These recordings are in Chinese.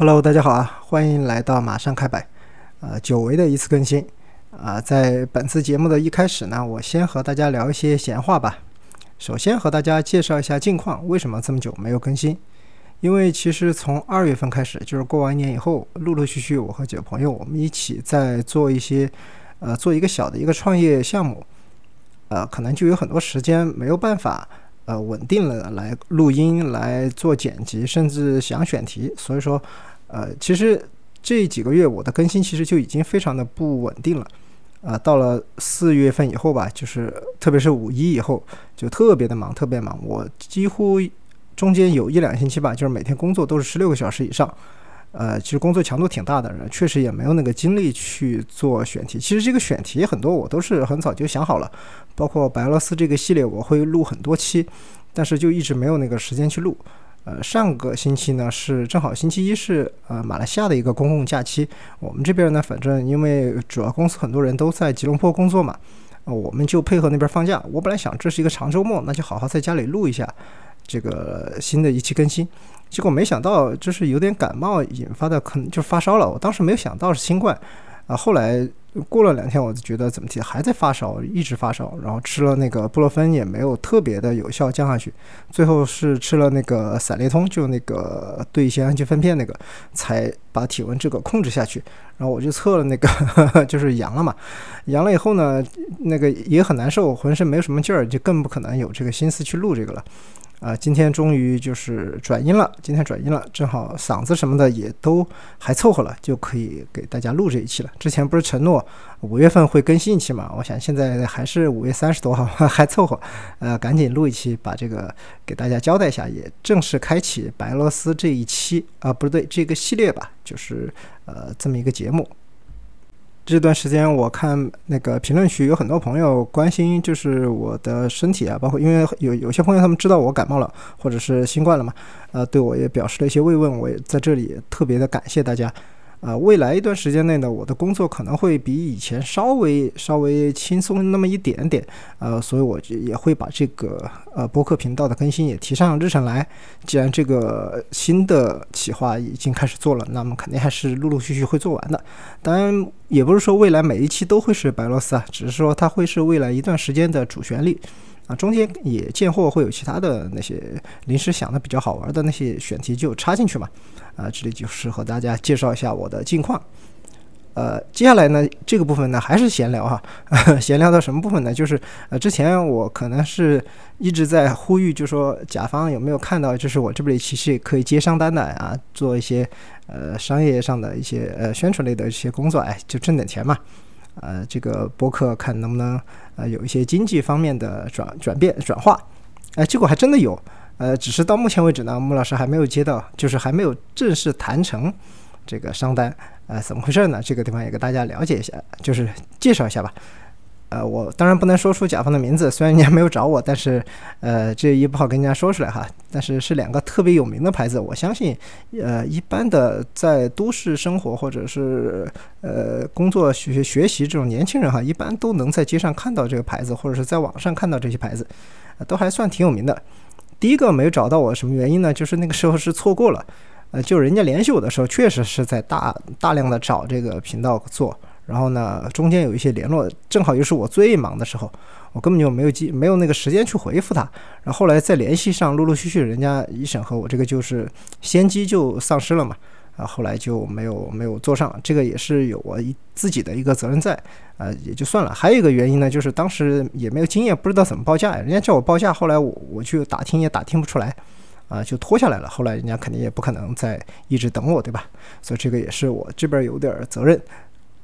Hello，大家好啊，欢迎来到马上开摆，呃，久违的一次更新啊。在本次节目的一开始呢，我先和大家聊一些闲话吧。首先和大家介绍一下近况，为什么这么久没有更新？因为其实从二月份开始，就是过完年以后，陆陆续续我和几个朋友，我们一起在做一些，呃，做一个小的一个创业项目，呃，可能就有很多时间没有办法。呃，稳定了来录音、来做剪辑，甚至想选题。所以说，呃，其实这几个月我的更新其实就已经非常的不稳定了。呃，到了四月份以后吧，就是特别是五一以后，就特别的忙，特别忙。我几乎中间有一两星期吧，就是每天工作都是十六个小时以上。呃，其实工作强度挺大的人，确实也没有那个精力去做选题。其实这个选题很多我都是很早就想好了，包括白俄罗斯这个系列我会录很多期，但是就一直没有那个时间去录。呃，上个星期呢是正好星期一是呃马来西亚的一个公共假期，我们这边呢反正因为主要公司很多人都在吉隆坡工作嘛，我们就配合那边放假。我本来想这是一个长周末，那就好好在家里录一下这个新的一期更新。结果没想到，就是有点感冒引发的，可能就发烧了。我当时没有想到是新冠，啊，后来过了两天，我就觉得怎么提还在发烧，一直发烧，然后吃了那个布洛芬也没有特别的有效降下去，最后是吃了那个散列通，就那个对乙酰氨基酚片那个，才把体温这个控制下去。然后我就测了那个，就是阳了嘛，阳了以后呢，那个也很难受，浑身没有什么劲儿，就更不可能有这个心思去录这个了。啊，今天终于就是转阴了，今天转阴了，正好嗓子什么的也都还凑合了，就可以给大家录这一期了。之前不是承诺五月份会更新一期嘛？我想现在还是五月三十多号，还凑合，呃，赶紧录一期，把这个给大家交代一下，也正式开启白俄罗斯这一期啊，不对，这个系列吧，就是呃这么一个节目。这段时间我看那个评论区有很多朋友关心，就是我的身体啊，包括因为有有些朋友他们知道我感冒了或者是新冠了嘛，呃，对我也表示了一些慰问，我也在这里特别的感谢大家。呃，未来一段时间内呢，我的工作可能会比以前稍微稍微轻松那么一点点，呃，所以我就也会把这个呃播客频道的更新也提上日程来。既然这个新的企划已经开始做了，那么肯定还是陆陆续续会做完的。当然，也不是说未来每一期都会是白罗斯啊，只是说它会是未来一段时间的主旋律。啊，中间也见货会有其他的那些临时想的比较好玩的那些选题就插进去嘛。啊，这里就是和大家介绍一下我的近况。呃，接下来呢，这个部分呢还是闲聊哈。闲聊到什么部分呢？就是呃，之前我可能是一直在呼吁，就说甲方有没有看到，就是我这边其实也可以接商单的啊，做一些呃商业上的一些呃宣传类的一些工作，哎，就挣点钱嘛。呃，这个博客看能不能呃有一些经济方面的转转变转化，哎，结果还真的有，呃，只是到目前为止呢，穆老师还没有接到，就是还没有正式谈成这个商单，呃，怎么回事呢？这个地方也给大家了解一下，就是介绍一下吧。呃，我当然不能说出甲方的名字，虽然人家没有找我，但是，呃，这也不好跟人家说出来哈。但是是两个特别有名的牌子，我相信，呃，一般的在都市生活或者是呃工作学学习这种年轻人哈，一般都能在街上看到这个牌子，或者是在网上看到这些牌子，都还算挺有名的。第一个没有找到我什么原因呢？就是那个时候是错过了，呃，就人家联系我的时候，确实是在大大量的找这个频道做。然后呢，中间有一些联络，正好又是我最忙的时候，我根本就没有机，没有那个时间去回复他。然后后来再联系上，陆陆续续人家一审核我这个就是先机就丧失了嘛，啊，后来就没有没有做上，这个也是有我一自己的一个责任在，啊，也就算了。还有一个原因呢，就是当时也没有经验，不知道怎么报价呀，人家叫我报价，后来我我去打听也打听不出来，啊，就拖下来了。后来人家肯定也不可能再一直等我，对吧？所以这个也是我这边有点责任。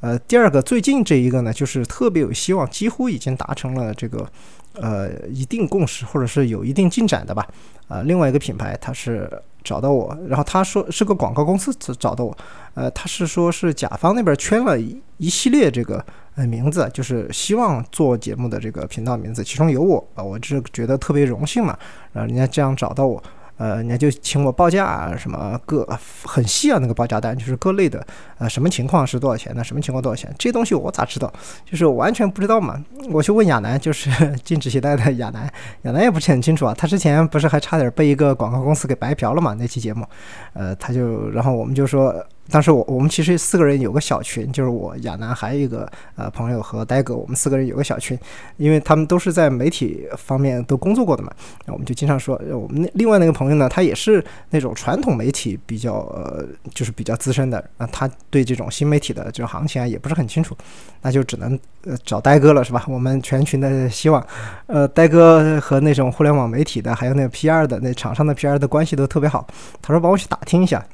呃，第二个最近这一个呢，就是特别有希望，几乎已经达成了这个呃一定共识，或者是有一定进展的吧。啊，另外一个品牌它是找到我，然后他说是个广告公司找到我，呃，他是说是甲方那边圈了一系列这个呃名字，就是希望做节目的这个频道名字，其中有我啊，我是觉得特别荣幸嘛，然后人家这样找到我。呃，人家就请我报价，什么各很细啊，那个报价单就是各类的，呃，什么情况是多少钱那，什么情况多少钱，这东西我咋知道？就是完全不知道嘛。我去问亚楠，就是禁止携带的亚楠，亚楠也不是很清楚啊。他之前不是还差点被一个广告公司给白嫖了嘛？那期节目，呃，他就然后我们就说。当时我我们其实四个人有个小群，就是我亚楠还有一个呃朋友和呆哥，我们四个人有个小群，因为他们都是在媒体方面都工作过的嘛，那我们就经常说，我们那另外那个朋友呢，他也是那种传统媒体比较呃就是比较资深的，啊，他对这种新媒体的这种行情啊也不是很清楚，那就只能呃找呆哥了是吧？我们全群的希望，呃，呆哥和那种互联网媒体的还有那个 PR 的那厂商的 PR 的关系都特别好，他说帮我去打听一下。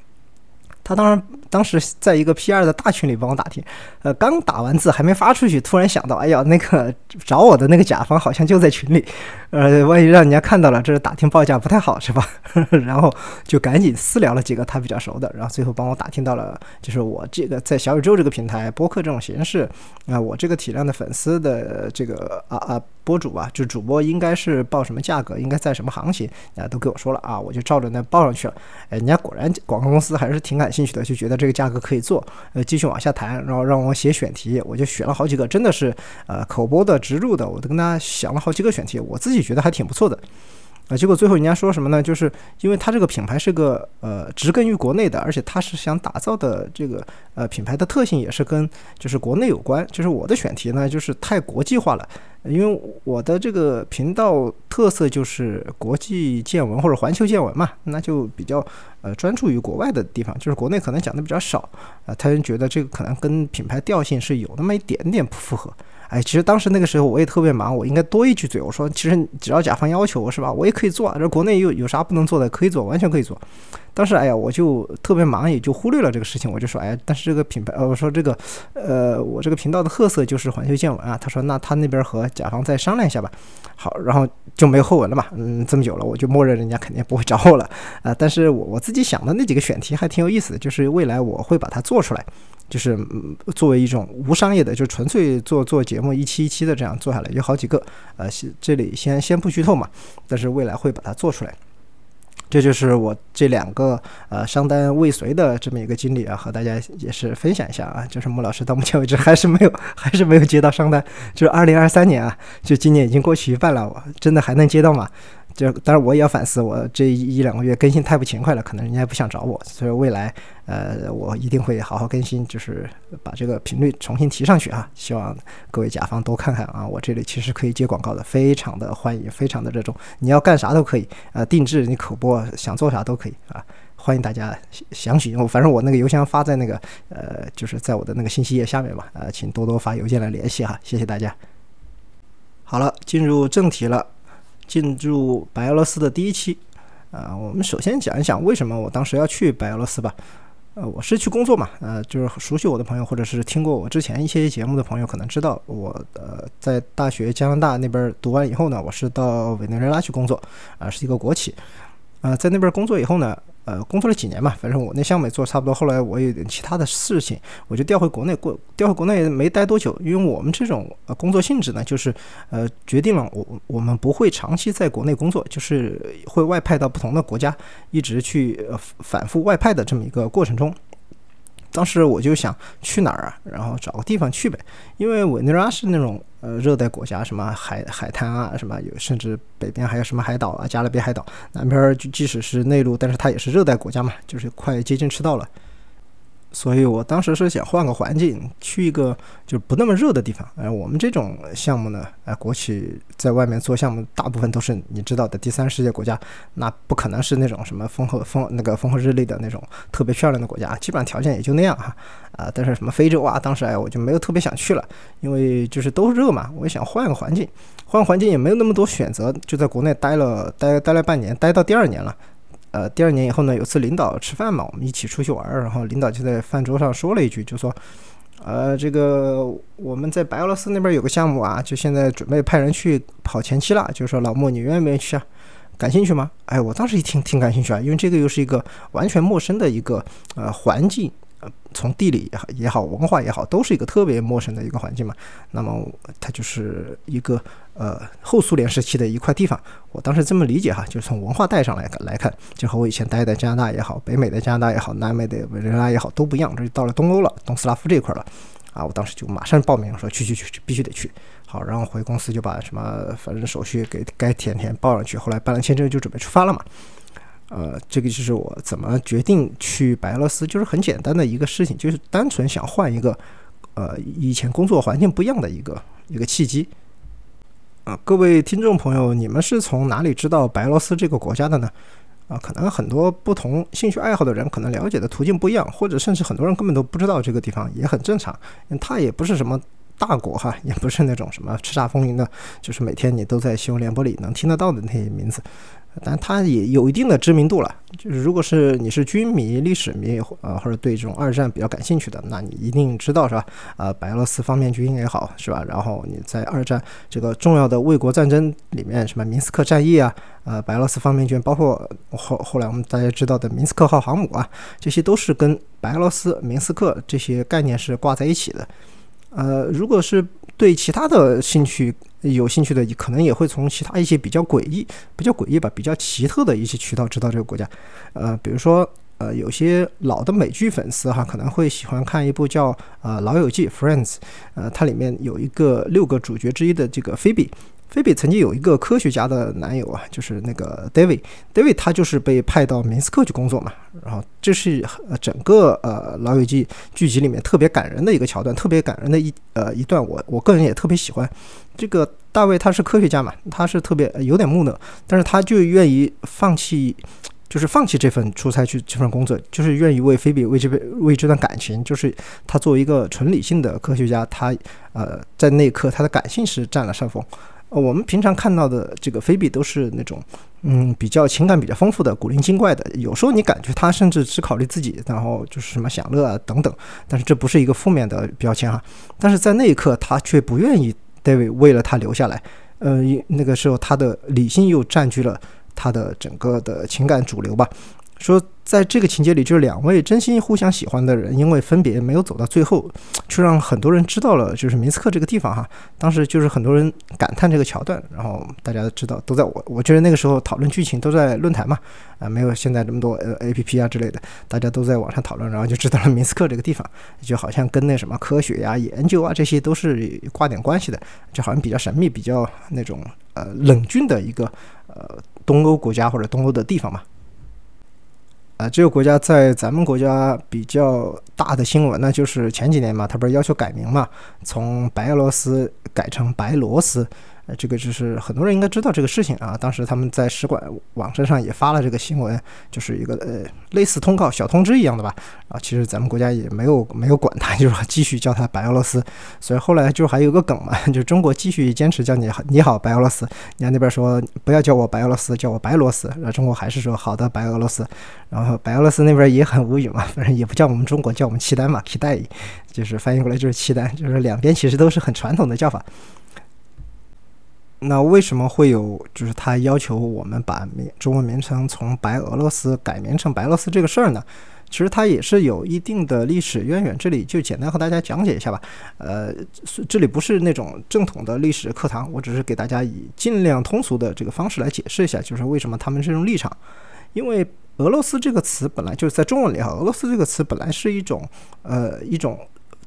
他当然当时在一个 P R 的大群里帮我打听，呃，刚打完字还没发出去，突然想到，哎呀，那个找我的那个甲方好像就在群里，呃，万一让人家看到了，这是打听报价不太好，是吧？然后就赶紧私聊了几个他比较熟的，然后最后帮我打听到了，就是我这个在小宇宙这个平台播客这种形式，啊，我这个体量的粉丝的这个啊啊。博主吧，就主播应该是报什么价格，应该在什么行情啊，都给我说了啊，我就照着那报上去了。哎，人家果然广告公司还是挺感兴趣的，就觉得这个价格可以做，呃，继续往下谈，然后让我写选题，我就选了好几个，真的是呃口播的、植入的，我都跟他想了好几个选题，我自己觉得还挺不错的。啊，结果最后人家说什么呢？就是因为他这个品牌是个呃植根于国内的，而且他是想打造的这个呃品牌的特性也是跟就是国内有关。就是我的选题呢，就是太国际化了，因为我的这个频道特色就是国际见闻或者环球见闻嘛，那就比较呃专注于国外的地方，就是国内可能讲的比较少啊。他人觉得这个可能跟品牌调性是有那么一点点不符合。哎，其实当时那个时候我也特别忙，我应该多一句嘴。我说，其实只要甲方要求，是吧？我也可以做。这国内又有啥不能做的？可以做，完全可以做。当时，哎呀，我就特别忙，也就忽略了这个事情。我就说，哎，但是这个品牌，呃，我说这个，呃，我这个频道的特色就是环球见闻啊。他说，那他那边和甲方再商量一下吧。好，然后就没有后文了嘛。嗯，这么久了，我就默认人家肯定不会找我了啊。但是我我自己想的那几个选题还挺有意思的，就是未来我会把它做出来。就是作为一种无商业的，就纯粹做做节目，一期一期的这样做下来，有好几个，呃，这里先先不剧透嘛，但是未来会把它做出来。这就是我这两个呃商单未遂的这么一个经历啊，和大家也是分享一下啊。就是穆老师到目前为止还是没有，还是没有接到商单，就是二零二三年啊，就今年已经过去一半了，我真的还能接到吗？就当然我也要反思，我这一两个月更新太不勤快了，可能人家也不想找我，所以未来呃我一定会好好更新，就是把这个频率重新提上去啊！希望各位甲方多看看啊，我这里其实可以接广告的，非常的欢迎，非常的热衷，你要干啥都可以啊，定制你口播想做啥都可以啊，欢迎大家详询，我反正我那个邮箱发在那个呃就是在我的那个信息页下面吧，呃请多多发邮件来联系哈，谢谢大家。好了，进入正题了。进入白俄罗斯的第一期，啊，我们首先讲一讲为什么我当时要去白俄罗斯吧。呃，我是去工作嘛，呃，就是熟悉我的朋友或者是听过我之前一些节目的朋友可能知道，我呃在大学加拿大那边读完以后呢，我是到委内瑞拉去工作，啊，是一个国企，啊，在那边工作以后呢。呃，工作了几年嘛，反正我那项目也做差不多。后来我有点其他的事情，我就调回国内过。调回国内没待多久，因为我们这种呃工作性质呢，就是呃决定了我我们不会长期在国内工作，就是会外派到不同的国家，一直去呃反复外派的这么一个过程中。当时我就想去哪儿啊？然后找个地方去呗，因为委内瑞拉是那种呃热带国家，什么海海滩啊，什么有，甚至北边还有什么海岛啊，加勒比海岛，南边就即使是内陆，但是它也是热带国家嘛，就是快接近赤道了。所以我当时是想换个环境，去一个就不那么热的地方。哎，我们这种项目呢，哎，国企在外面做项目，大部分都是你知道的第三世界国家，那不可能是那种什么风和风那个风和日丽的那种特别漂亮的国家，基本上条件也就那样哈。啊，但是什么非洲啊，当时哎我就没有特别想去了，因为就是都热嘛，我也想换个环境，换环境也没有那么多选择，就在国内待了待待了半年，待到第二年了。呃，第二年以后呢，有次领导吃饭嘛，我们一起出去玩儿，然后领导就在饭桌上说了一句，就说，呃，这个我们在白俄罗斯那边有个项目啊，就现在准备派人去跑前期了，就说老莫，你愿不愿意去啊？感兴趣吗？哎，我当时一听挺感兴趣啊，因为这个又是一个完全陌生的一个呃环境呃，从地理也好，文化也好，都是一个特别陌生的一个环境嘛。那么它就是一个呃后苏联时期的一块地方。我当时这么理解哈，就是从文化带上来来看，就和我以前待的加拿大也好，北美的加拿大也好，南美的委内瑞拉也好都不一样。这就到了东欧了，东斯拉夫这一块了。啊，我当时就马上报名说去去去去，必须得去。好，然后回公司就把什么反正手续给该填填报上去。后来办了签证就准备出发了嘛。呃，这个就是我怎么决定去白俄罗斯，就是很简单的一个事情，就是单纯想换一个，呃，以前工作环境不一样的一个一个契机。啊，各位听众朋友，你们是从哪里知道白俄罗斯这个国家的呢？啊，可能很多不同兴趣爱好的人可能了解的途径不一样，或者甚至很多人根本都不知道这个地方，也很正常。它也不是什么大国哈，也不是那种什么叱咤风云的，就是每天你都在新闻联播里能听得到的那些名字。但它也有一定的知名度了，就是如果是你是军迷、历史迷，呃，或者对这种二战比较感兴趣的，那你一定知道是吧？啊，白俄罗斯方面军也好，是吧？然后你在二战这个重要的卫国战争里面，什么明斯克战役啊，呃，白俄罗斯方面军，包括后后来我们大家知道的明斯克号航母啊，这些都是跟白俄罗斯、明斯克这些概念是挂在一起的。呃，如果是对其他的兴趣，有兴趣的，可能也会从其他一些比较诡异、比较诡异吧、比较奇特的一些渠道知道这个国家。呃，比如说，呃，有些老的美剧粉丝哈，可能会喜欢看一部叫《呃老友记》（Friends）。呃，它里面有一个六个主角之一的这个菲比。菲比曾经有一个科学家的男友啊，就是那个 David。David 他就是被派到明斯克去工作嘛。然后这是整个呃老友记剧集里面特别感人的一个桥段，特别感人的一呃一段，我我个人也特别喜欢。这个大卫他是科学家嘛，他是特别有点木讷，但是他就愿意放弃，就是放弃这份出差去这份工作，就是愿意为菲比为这边为这段感情，就是他作为一个纯理性的科学家，他呃在那一刻他的感性是占了上风。呃，我们平常看到的这个菲比都是那种，嗯，比较情感比较丰富的、古灵精怪的。有时候你感觉他甚至只考虑自己，然后就是什么享乐啊等等。但是这不是一个负面的标签哈。但是在那一刻，他却不愿意 David 为了他留下来。呃，那个时候他的理性又占据了他的整个的情感主流吧。说。在这个情节里，就是两位真心互相喜欢的人，因为分别没有走到最后，却让很多人知道了，就是明斯克这个地方哈。当时就是很多人感叹这个桥段，然后大家都知道，都在我我觉得那个时候讨论剧情都在论坛嘛，啊，没有现在这么多呃 A P P 啊之类的，大家都在网上讨论，然后就知道了明斯克这个地方，就好像跟那什么科学呀、研究啊这些都是挂点关系的，就好像比较神秘、比较那种呃冷峻的一个呃东欧国家或者东欧的地方嘛。啊，这个国家在咱们国家比较大的新闻呢，就是前几年嘛，他不是要求改名嘛，从白俄罗斯改成白罗斯。这个就是很多人应该知道这个事情啊。当时他们在使馆网站上也发了这个新闻，就是一个呃类似通告、小通知一样的吧。啊，其实咱们国家也没有没有管他，就是继续叫他白俄罗斯。所以后来就还有个梗嘛，就中国继续坚持叫你你好白俄罗斯，人家那边说不要叫我白俄罗斯，叫我白罗斯。然后中国还是说好的白俄罗斯。然后白俄罗斯那边也很无语嘛，反正也不叫我们中国，叫我们契丹嘛，契丹，就是翻译过来就是契丹，就是两边其实都是很传统的叫法。那为什么会有就是他要求我们把名中文名称从白俄罗斯改名成白俄罗斯这个事儿呢？其实它也是有一定的历史渊源，这里就简单和大家讲解一下吧。呃，这里不是那种正统的历史课堂，我只是给大家以尽量通俗的这个方式来解释一下，就是为什么他们这种立场。因为俄罗斯这个词本来就是在中文里哈，俄罗斯这个词本来是一种呃一种。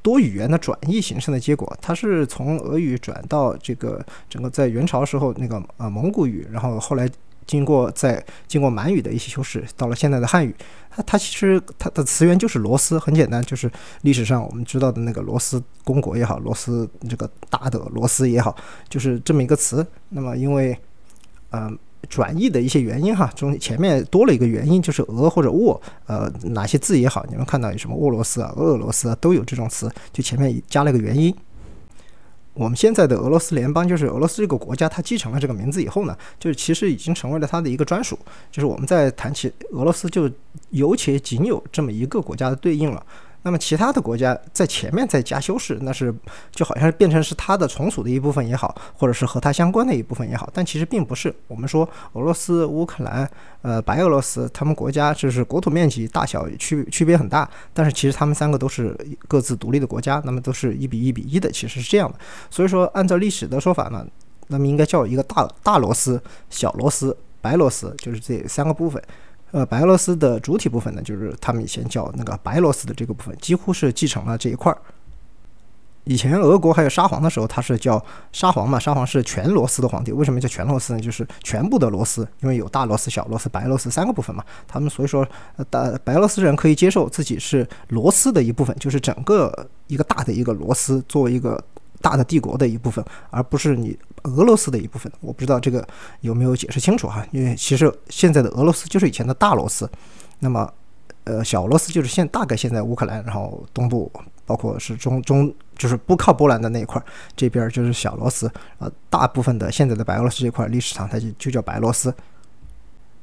多语言的转译形成的结果，它是从俄语转到这个整个在元朝时候那个呃蒙古语，然后后来经过在经过满语的一些修饰，到了现在的汉语，它它其实它的词源就是罗斯，很简单，就是历史上我们知道的那个罗斯公国也好，罗斯这个大的罗斯也好，就是这么一个词。那么因为嗯。转译的一些原因哈，中前面多了一个原因，就是俄或者沃，呃，哪些字也好，你们看到有什么俄罗斯啊、俄罗斯啊，都有这种词，就前面加了个原因。我们现在的俄罗斯联邦，就是俄罗斯这个国家，它继承了这个名字以后呢，就是其实已经成为了它的一个专属。就是我们在谈起俄罗斯，就有且仅有这么一个国家的对应了。那么其他的国家在前面再加修饰，那是就好像是变成是它的从属的一部分也好，或者是和它相关的一部分也好，但其实并不是。我们说俄罗斯、乌克兰、呃白俄罗斯，他们国家就是国土面积大小区区别很大，但是其实他们三个都是各自独立的国家，那么都是一比一比一的，其实是这样的。所以说，按照历史的说法呢，那么应该叫一个大大罗斯、小罗斯、白罗斯，就是这三个部分。呃，白俄罗斯的主体部分呢，就是他们以前叫那个白罗斯的这个部分，几乎是继承了这一块儿。以前俄国还有沙皇的时候，他是叫沙皇嘛，沙皇是全罗斯的皇帝。为什么叫全罗斯呢？就是全部的罗斯，因为有大罗斯、小罗斯、白罗斯三个部分嘛。他们所以说，呃大白俄罗斯人可以接受自己是罗斯的一部分，就是整个一个大的一个罗斯作为一个。大的帝国的一部分，而不是你俄罗斯的一部分。我不知道这个有没有解释清楚哈？因为其实现在的俄罗斯就是以前的大罗斯，那么呃小俄罗斯就是现大概现在乌克兰，然后东部包括是中中就是不靠波兰的那一块，这边就是小罗斯呃，大部分的现在的白俄罗斯这块历史上它就就叫白罗斯。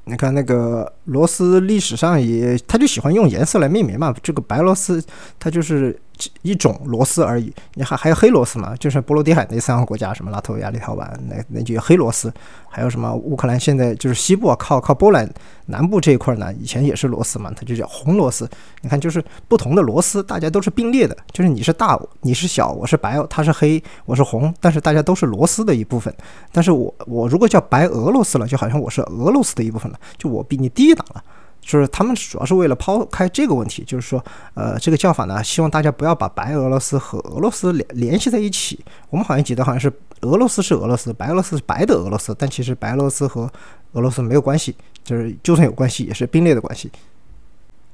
你看那个罗斯历史上也，他就喜欢用颜色来命名嘛，这个白罗斯它就是。一种螺丝而已，你还还有黑螺丝嘛？就是波罗的海那三个国家，什么拉脱维亚、立陶宛，那那就黑螺丝。还有什么乌克兰？现在就是西部啊，靠靠波兰南部这一块呢，以前也是螺丝嘛，它就叫红螺丝。你看，就是不同的螺丝，大家都是并列的，就是你是大，你是小，我是白，它是黑，我是红，但是大家都是螺丝的一部分。但是我我如果叫白俄罗斯了，就好像我是俄罗斯的一部分了，就我比你低档了。就是他们主要是为了抛开这个问题，就是说，呃，这个叫法呢，希望大家不要把白俄罗斯和俄罗斯联联系在一起。我们好像记得好像是俄罗斯是俄罗斯，白俄罗斯是白的俄罗斯，但其实白俄罗斯和俄罗斯没有关系，就是就算有关系，也是并列的关系。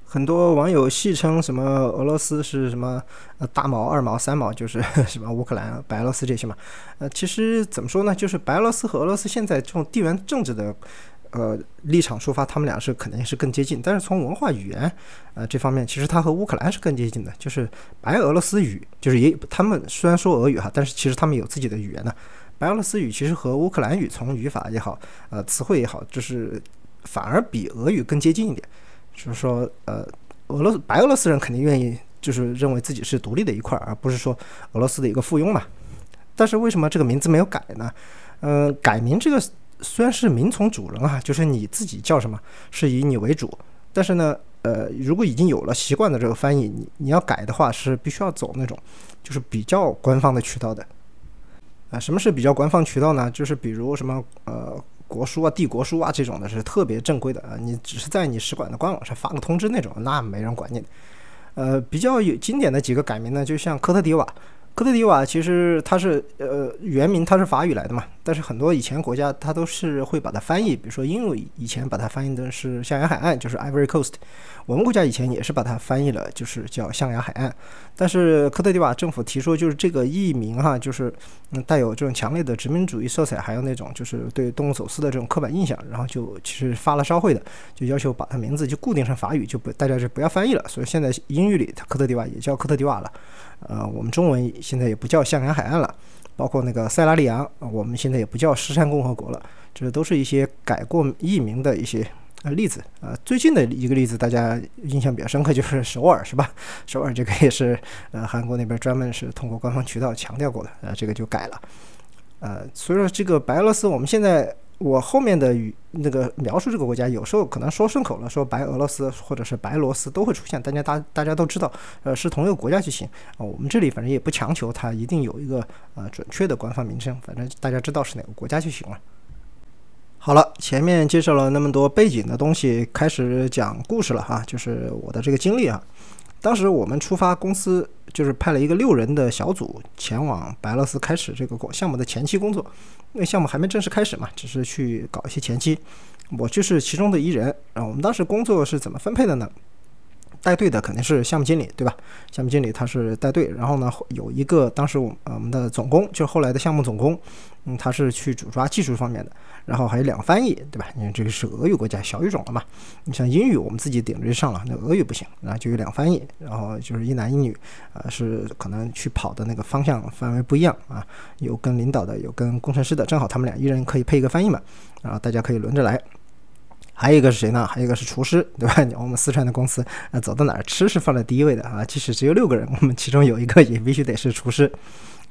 很多网友戏称什么俄罗斯是什么呃大毛、二毛、三毛，就是 什么乌克兰、白俄罗斯这些嘛。呃，其实怎么说呢，就是白俄罗斯和俄罗斯现在这种地缘政治的。呃，立场出发，他们俩是肯定是更接近，但是从文化语言，呃，这方面其实它和乌克兰是更接近的，就是白俄罗斯语，就是也他们虽然说俄语哈，但是其实他们有自己的语言呢。白俄罗斯语其实和乌克兰语从语法也好，呃，词汇也好，就是反而比俄语更接近一点。就是说，呃，俄罗斯白俄罗斯人肯定愿意就是认为自己是独立的一块，而不是说俄罗斯的一个附庸嘛。但是为什么这个名字没有改呢？呃，改名这个。虽然是名从主人啊，就是你自己叫什么，是以你为主。但是呢，呃，如果已经有了习惯的这个翻译，你你要改的话，是必须要走那种就是比较官方的渠道的。啊，什么是比较官方渠道呢？就是比如什么呃国书啊、帝国书啊这种的，是特别正规的啊。你只是在你使馆的官网上发个通知那种，那没人管你。呃，比较有经典的几个改名呢，就像科特迪瓦。科特迪瓦其实它是呃原名它是法语来的嘛，但是很多以前国家它都是会把它翻译，比如说英语以前把它翻译的是象牙海岸，就是 Ivory Coast。我们国家以前也是把它翻译了，就是叫象牙海岸。但是科特迪瓦政府提出，就是这个译名哈，就是嗯带有这种强烈的殖民主义色彩，还有那种就是对动物走私的这种刻板印象，然后就其实发了烧会的，就要求把它名字就固定成法语，就不大家就不要翻译了。所以现在英语里它科特迪瓦也叫科特迪瓦了。呃，我们中文现在也不叫象牙海岸了，包括那个塞拉利昂，我们现在也不叫狮山共和国了，这都是一些改过译名的一些。呃，例子呃，最近的一个例子，大家印象比较深刻，就是首尔，是吧？首尔这个也是呃，韩国那边专门是通过官方渠道强调过的，呃，这个就改了。呃，所以说这个白俄罗斯，我们现在我后面的语那个描述这个国家，有时候可能说顺口了，说白俄罗斯或者是白罗斯都会出现，大家大大家都知道，呃，是同一个国家就行啊。我们这里反正也不强求它一定有一个呃准确的官方名称，反正大家知道是哪个国家就行了。好了，前面介绍了那么多背景的东西，开始讲故事了哈，就是我的这个经历啊。当时我们出发，公司就是派了一个六人的小组前往白俄罗斯开始这个项目的前期工作。那项目还没正式开始嘛，只是去搞一些前期。我就是其中的一人啊。我们当时工作是怎么分配的呢？带队的肯定是项目经理，对吧？项目经理他是带队，然后呢，有一个当时我我们的总工，就是后来的项目总工，嗯，他是去主抓技术方面的，然后还有两个翻译，对吧？因为这个是俄语国家小语种了嘛，你像英语我们自己顶着就上了，那俄语不行，那就有两翻译，然后就是一男一女，呃，是可能去跑的那个方向范围不一样啊，有跟领导的，有跟工程师的，正好他们俩一人可以配一个翻译嘛，然后大家可以轮着来。还有一个是谁呢？还有一个是厨师，对吧？我们四川的公司啊，走到哪儿吃是放在第一位的啊。即使只有六个人，我们其中有一个也必须得是厨师。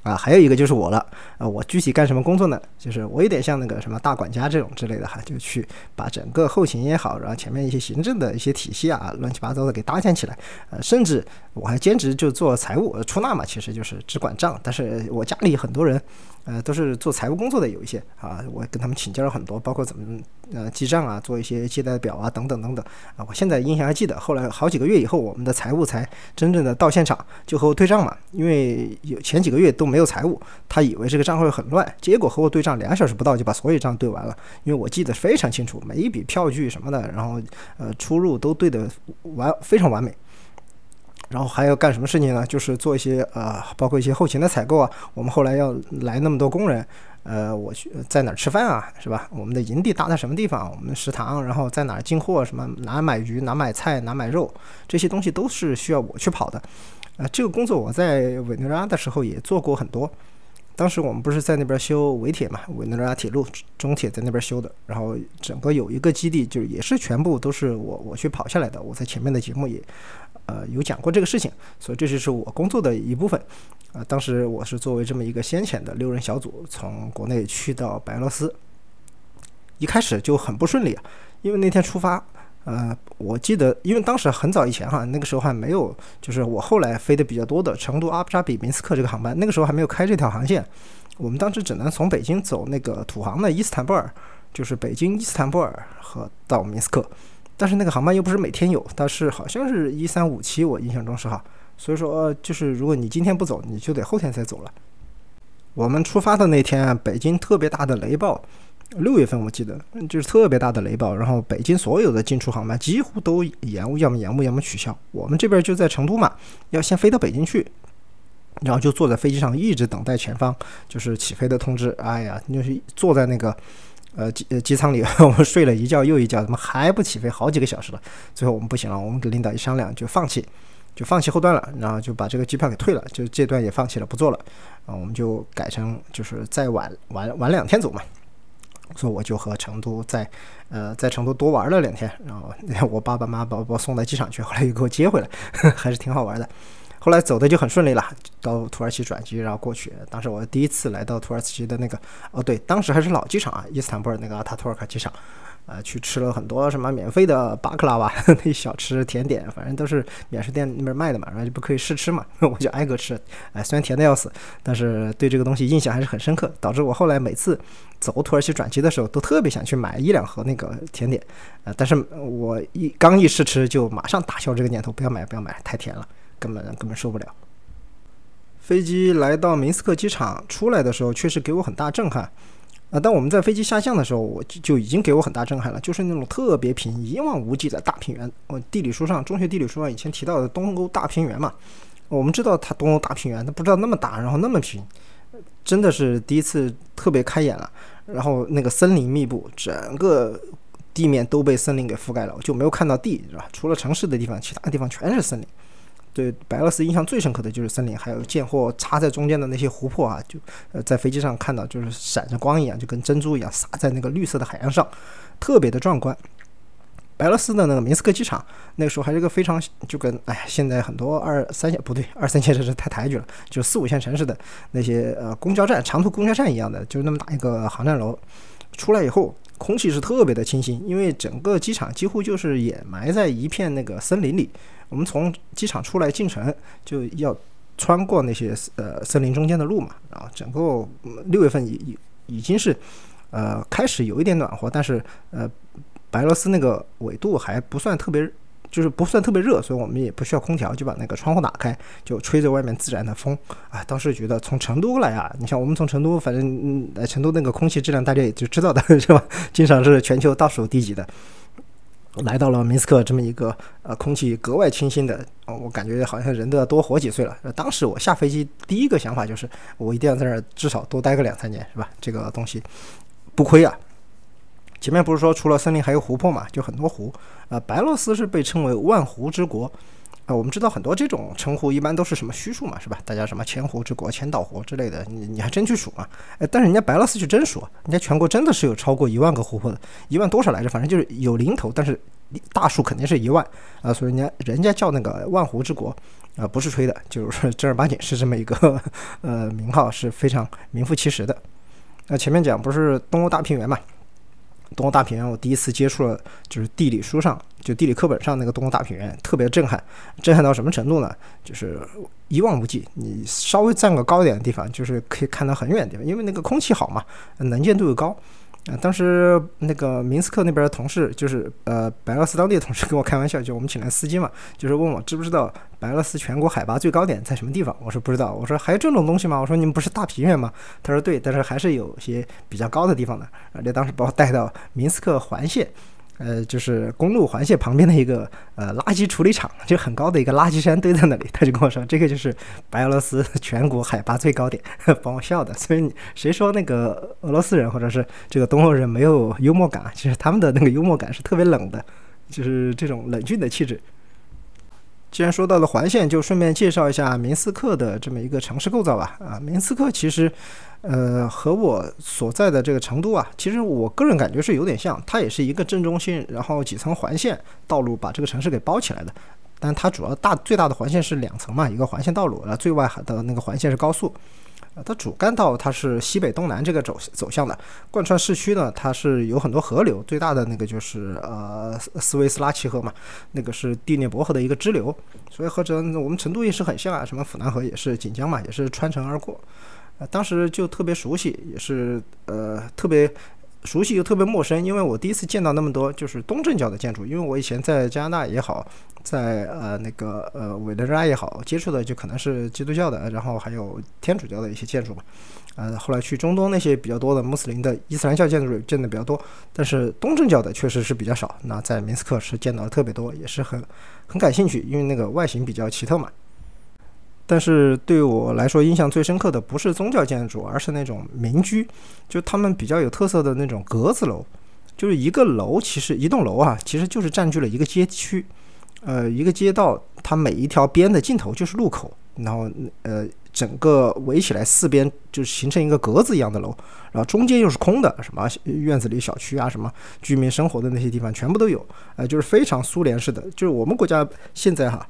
啊，还有一个就是我了，啊，我具体干什么工作呢？就是我有点像那个什么大管家这种之类的哈，就去把整个后勤也好，然后前面一些行政的一些体系啊，乱七八糟的给搭建起来，呃，甚至我还兼职就做财务出纳嘛，其实就是只管账，但是我家里很多人。呃，都是做财务工作的有一些啊，我跟他们请教了很多，包括怎么呃记账啊，做一些借贷表啊，等等等等啊。我现在印象还记得，后来好几个月以后，我们的财务才真正的到现场就和我对账嘛，因为有前几个月都没有财务，他以为这个账会很乱，结果和我对账两小时不到就把所有账对完了，因为我记得非常清楚，每一笔票据什么的，然后呃出入都对的完非常完美。然后还要干什么事情呢？就是做一些呃，包括一些后勤的采购啊。我们后来要来那么多工人，呃，我去在哪儿吃饭啊，是吧？我们的营地搭在什么地方？我们的食堂，然后在哪儿进货？什么哪买鱼？哪买菜？哪买肉？这些东西都是需要我去跑的。呃，这个工作我在委内瑞拉的时候也做过很多。当时我们不是在那边修委铁嘛，委内瑞拉铁路中铁在那边修的。然后整个有一个基地，就是也是全部都是我我去跑下来的。我在前面的节目也。呃，有讲过这个事情，所以这就是我工作的一部分。啊，当时我是作为这么一个先遣的六人小组，从国内去到白俄罗斯。一开始就很不顺利啊，因为那天出发，呃，我记得，因为当时很早以前哈，那个时候还没有，就是我后来飞的比较多的成都、阿布扎比、明斯克这个航班，那个时候还没有开这条航线，我们当时只能从北京走那个土航的伊斯坦布尔，就是北京伊斯坦布尔和到明斯克。但是那个航班又不是每天有，但是好像是一三五七，我印象中是哈，所以说就是如果你今天不走，你就得后天才走了。我们出发的那天，北京特别大的雷暴，六月份我记得就是特别大的雷暴，然后北京所有的进出航班几乎都延误，要么延误，要么取消。我们这边就在成都嘛，要先飞到北京去，然后就坐在飞机上一直等待前方就是起飞的通知。哎呀，就是坐在那个。呃机呃机舱里，我们睡了一觉又一觉，怎么还不起飞？好几个小时了。最后我们不行了，我们跟领导一商量，就放弃，就放弃后段了，然后就把这个机票给退了，就这段也放弃了，不做了。啊，我们就改成就是再晚晚晚两天走嘛。所以我就和成都在呃在成都多玩了两天，然后 我爸爸妈妈把我送到机场去，后来又给我接回来，还是挺好玩的。后来走的就很顺利了，到土耳其转机，然后过去。当时我第一次来到土耳其的那个，哦对，当时还是老机场啊，伊斯坦布尔那个阿塔托尔卡机场，呃，去吃了很多什么免费的巴克拉瓦那小吃甜点，反正都是免税店那边卖的嘛，然后就不可以试吃嘛，我就挨个吃。哎，虽然甜的要死，但是对这个东西印象还是很深刻，导致我后来每次走土耳其转机的时候，都特别想去买一两盒那个甜点，呃，但是我一刚一试吃，就马上打消这个念头，不要买，不要买，太甜了。根本根本受不了。飞机来到明斯克机场出来的时候，确实给我很大震撼。啊，当我们在飞机下降的时候，我就已经给我很大震撼了，就是那种特别平、一望无际的大平原。我地理书上，中学地理书上以前提到的东欧大平原嘛，我们知道它东欧大平原，它不知道那么大，然后那么平，真的是第一次特别开眼了。然后那个森林密布，整个地面都被森林给覆盖了，我就没有看到地，是吧？除了城市的地方，其他地方全是森林。对白俄罗斯印象最深刻的就是森林，还有贱货插在中间的那些湖泊啊，就呃在飞机上看到，就是闪着光一样，就跟珍珠一样洒在那个绿色的海洋上，特别的壮观。白俄罗斯的那个明斯克机场，那个时候还是个非常就跟哎现在很多二三线不对，二三线城市太抬举了，就四五线城市的那些呃公交站、长途公交站一样的，就是那么大一个航站楼。出来以后，空气是特别的清新，因为整个机场几乎就是掩埋在一片那个森林里。我们从机场出来进城，就要穿过那些呃森林中间的路嘛。然后整个六月份已已已经是呃开始有一点暖和，但是呃白罗斯那个纬度还不算特别，就是不算特别热，所以我们也不需要空调，就把那个窗户打开，就吹着外面自然的风。啊，当时觉得从成都来啊，你像我们从成都，反正来成都那个空气质量大家也就知道的 是吧？经常是全球倒数第几的。来到了明斯克这么一个呃空气格外清新的，我感觉好像人都要多活几岁了。当时我下飞机第一个想法就是，我一定要在那儿至少多待个两三年，是吧？这个东西不亏啊。前面不是说除了森林还有湖泊嘛，就很多湖。呃，白俄罗斯是被称为万湖之国，啊，我们知道很多这种称呼一般都是什么虚数嘛，是吧？大家什么千湖之国、千岛湖之类的，你你还真去数嘛？哎，但是人家白罗斯就真数，人家全国真的是有超过一万个湖泊的，一万多少来着？反正就是有零头，但是大数肯定是一万啊，所以人家人家叫那个万湖之国啊，不是吹的，就是正儿八经是这么一个 呃名号，是非常名副其实的。那前面讲不是东欧大平原嘛？东欧大平原，我第一次接触了，就是地理书上，就地理课本上那个东欧大平原，特别震撼。震撼到什么程度呢？就是一望无际，你稍微站个高一点的地方，就是可以看到很远的地方，因为那个空气好嘛，能见度又高。啊，当时那个明斯克那边的同事，就是呃白俄罗斯当地的同事跟我开玩笑，就我们请来司机嘛，就是问我知不知道白俄罗斯全国海拔最高点在什么地方？我说不知道。我说还有这种东西吗？我说你们不是大平原吗？他说对，但是还是有些比较高的地方的。而且当时把我带到明斯克环线。呃，就是公路环线旁边的一个呃垃圾处理厂，就很高的一个垃圾山堆在那里。他就跟我说，这个就是白俄罗斯 全国海拔最高点，把我笑的。所以谁说那个俄罗斯人或者是这个东欧人没有幽默感啊？其实他们的那个幽默感是特别冷的，就是这种冷峻的气质。既然说到了环线，就顺便介绍一下明斯克的这么一个城市构造吧。啊，明斯克其实，呃，和我所在的这个成都啊，其实我个人感觉是有点像。它也是一个正中心，然后几层环线道路把这个城市给包起来的。但它主要大最大的环线是两层嘛，一个环线道路，然后最外的那个环线是高速。它主干道它是西北东南这个走走向的，贯穿市区呢，它是有很多河流，最大的那个就是呃斯维斯拉奇河嘛，那个是第聂伯河的一个支流，所以和这我们成都也是很像啊，什么府南河也是锦江嘛，也是穿城而过，呃，当时就特别熟悉，也是呃特别。熟悉又特别陌生，因为我第一次见到那么多就是东正教的建筑。因为我以前在加拿大也好，在呃那个呃委内瑞拉也好，接触的就可能是基督教的，然后还有天主教的一些建筑嘛。呃，后来去中东那些比较多的穆斯林的伊斯兰教建筑见的比较多，但是东正教的确实是比较少。那在明斯克是见到的特别多，也是很很感兴趣，因为那个外形比较奇特嘛。但是对我来说，印象最深刻的不是宗教建筑，而是那种民居，就他们比较有特色的那种格子楼，就是一个楼，其实一栋楼啊，其实就是占据了一个街区，呃，一个街道，它每一条边的尽头就是路口，然后呃，整个围起来四边就是形成一个格子一样的楼，然后中间又是空的，什么院子里小区啊，什么居民生活的那些地方全部都有，呃，就是非常苏联式的，就是我们国家现在哈。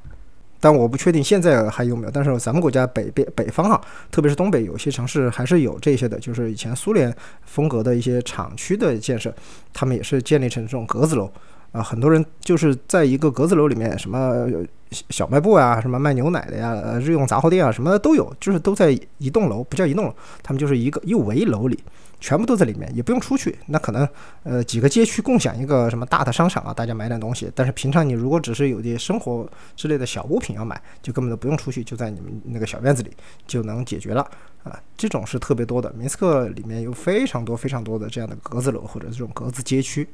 但我不确定现在还有没有，但是咱们国家北边北方哈，特别是东北有些城市还是有这些的，就是以前苏联风格的一些厂区的建设，他们也是建立成这种格子楼啊，很多人就是在一个格子楼里面，什么小卖部啊，什么卖牛奶的呀，日用杂货店啊，什么的都有，就是都在一栋楼，不叫一栋楼，他们就是一个一围楼里。全部都在里面，也不用出去。那可能，呃，几个街区共享一个什么大的商场啊，大家买点东西。但是平常你如果只是有些生活之类的小物品要买，就根本都不用出去，就在你们那个小院子里就能解决了啊。这种是特别多的。明斯克里面有非常多非常多的这样的格子楼或者这种格子街区。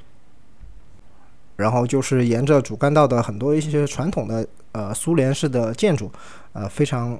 然后就是沿着主干道的很多一些传统的呃苏联式的建筑，呃，非常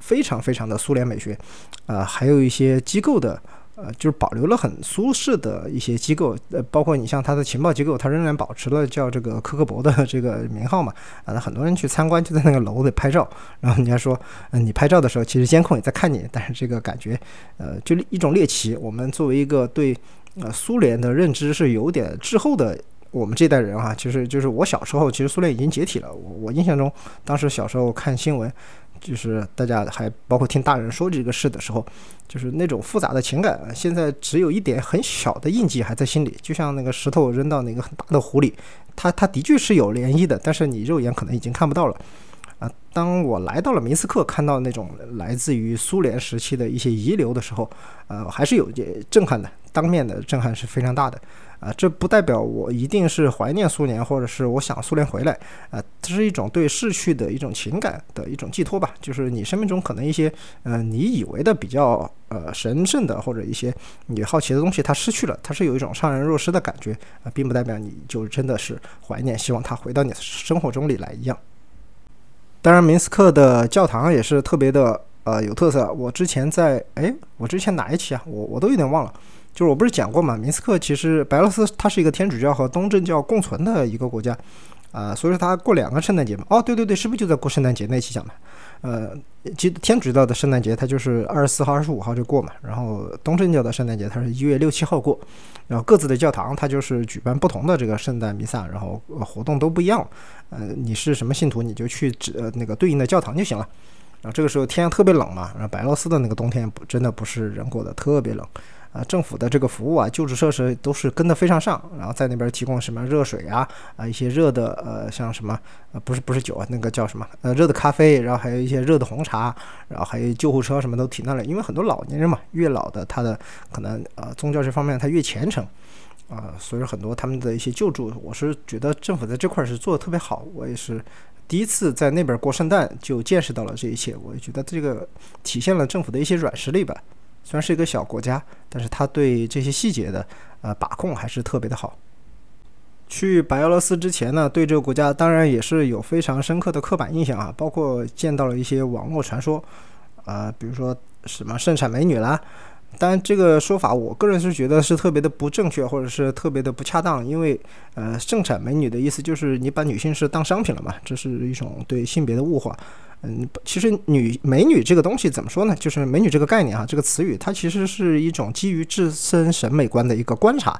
非常非常的苏联美学，呃，还有一些机构的。呃，就是保留了很苏式的一些机构，呃，包括你像它的情报机构，它仍然保持了叫这个科克伯的这个名号嘛。啊，那很多人去参观就在那个楼里拍照，然后人家说，嗯，你拍照的时候其实监控也在看你，但是这个感觉，呃，就一种猎奇。我们作为一个对呃苏联的认知是有点滞后的，我们这代人哈，其实就是我小时候，其实苏联已经解体了。我我印象中，当时小时候看新闻。就是大家还包括听大人说这个事的时候，就是那种复杂的情感，现在只有一点很小的印记还在心里，就像那个石头扔到那个很大的湖里，它它的确是有涟漪的，但是你肉眼可能已经看不到了。啊，当我来到了明斯克，看到那种来自于苏联时期的一些遗留的时候，呃，还是有震撼的，当面的震撼是非常大的。啊，这不代表我一定是怀念苏联，或者是我想苏联回来。啊，这是一种对逝去的一种情感的一种寄托吧。就是你生命中可能一些，呃，你以为的比较呃神圣的或者一些你好奇的东西，它失去了，它是有一种怅然若失的感觉。啊，并不代表你就真的是怀念，希望它回到你的生活中里来一样。当然，明斯克的教堂也是特别的呃有特色。我之前在哎，我之前哪一期啊？我我都有点忘了。就是我不是讲过嘛，明斯克其实白俄罗斯它是一个天主教和东正教共存的一个国家，啊，所以说他过两个圣诞节嘛。哦，对对对，是不是就在过圣诞节那期讲的？呃，其实天主教的圣诞节它就是二十四号、二十五号就过嘛，然后东正教的圣诞节它是一月六七号过，然后各自的教堂它就是举办不同的这个圣诞弥撒，然后活动都不一样。呃，你是什么信徒，你就去指呃那个对应的教堂就行了。然后这个时候天特别冷嘛，然后白罗斯的那个冬天不真的不是人过的，特别冷。啊，政府的这个服务啊，救治设施都是跟得非常上，然后在那边提供什么热水啊，啊一些热的呃，像什么呃不是不是酒啊，那个叫什么呃热的咖啡，然后还有一些热的红茶，然后还有救护车什么都停那了，因为很多老年人嘛，越老的他的可能呃宗教这方面他越虔诚，啊，所以说很多他们的一些救助，我是觉得政府在这块是做的特别好，我也是第一次在那边过圣诞就见识到了这一切，我觉得这个体现了政府的一些软实力吧。虽然是一个小国家，但是他对这些细节的呃把控还是特别的好。去白俄罗斯之前呢，对这个国家当然也是有非常深刻的刻板印象啊，包括见到了一些网络传说，啊，比如说什么盛产美女啦。当然，这个说法我个人是觉得是特别的不正确，或者是特别的不恰当，因为呃，盛产美女的意思就是你把女性是当商品了嘛，这是一种对性别的物化。嗯，其实女美女这个东西怎么说呢？就是美女这个概念啊，这个词语它其实是一种基于自身审美观的一个观察，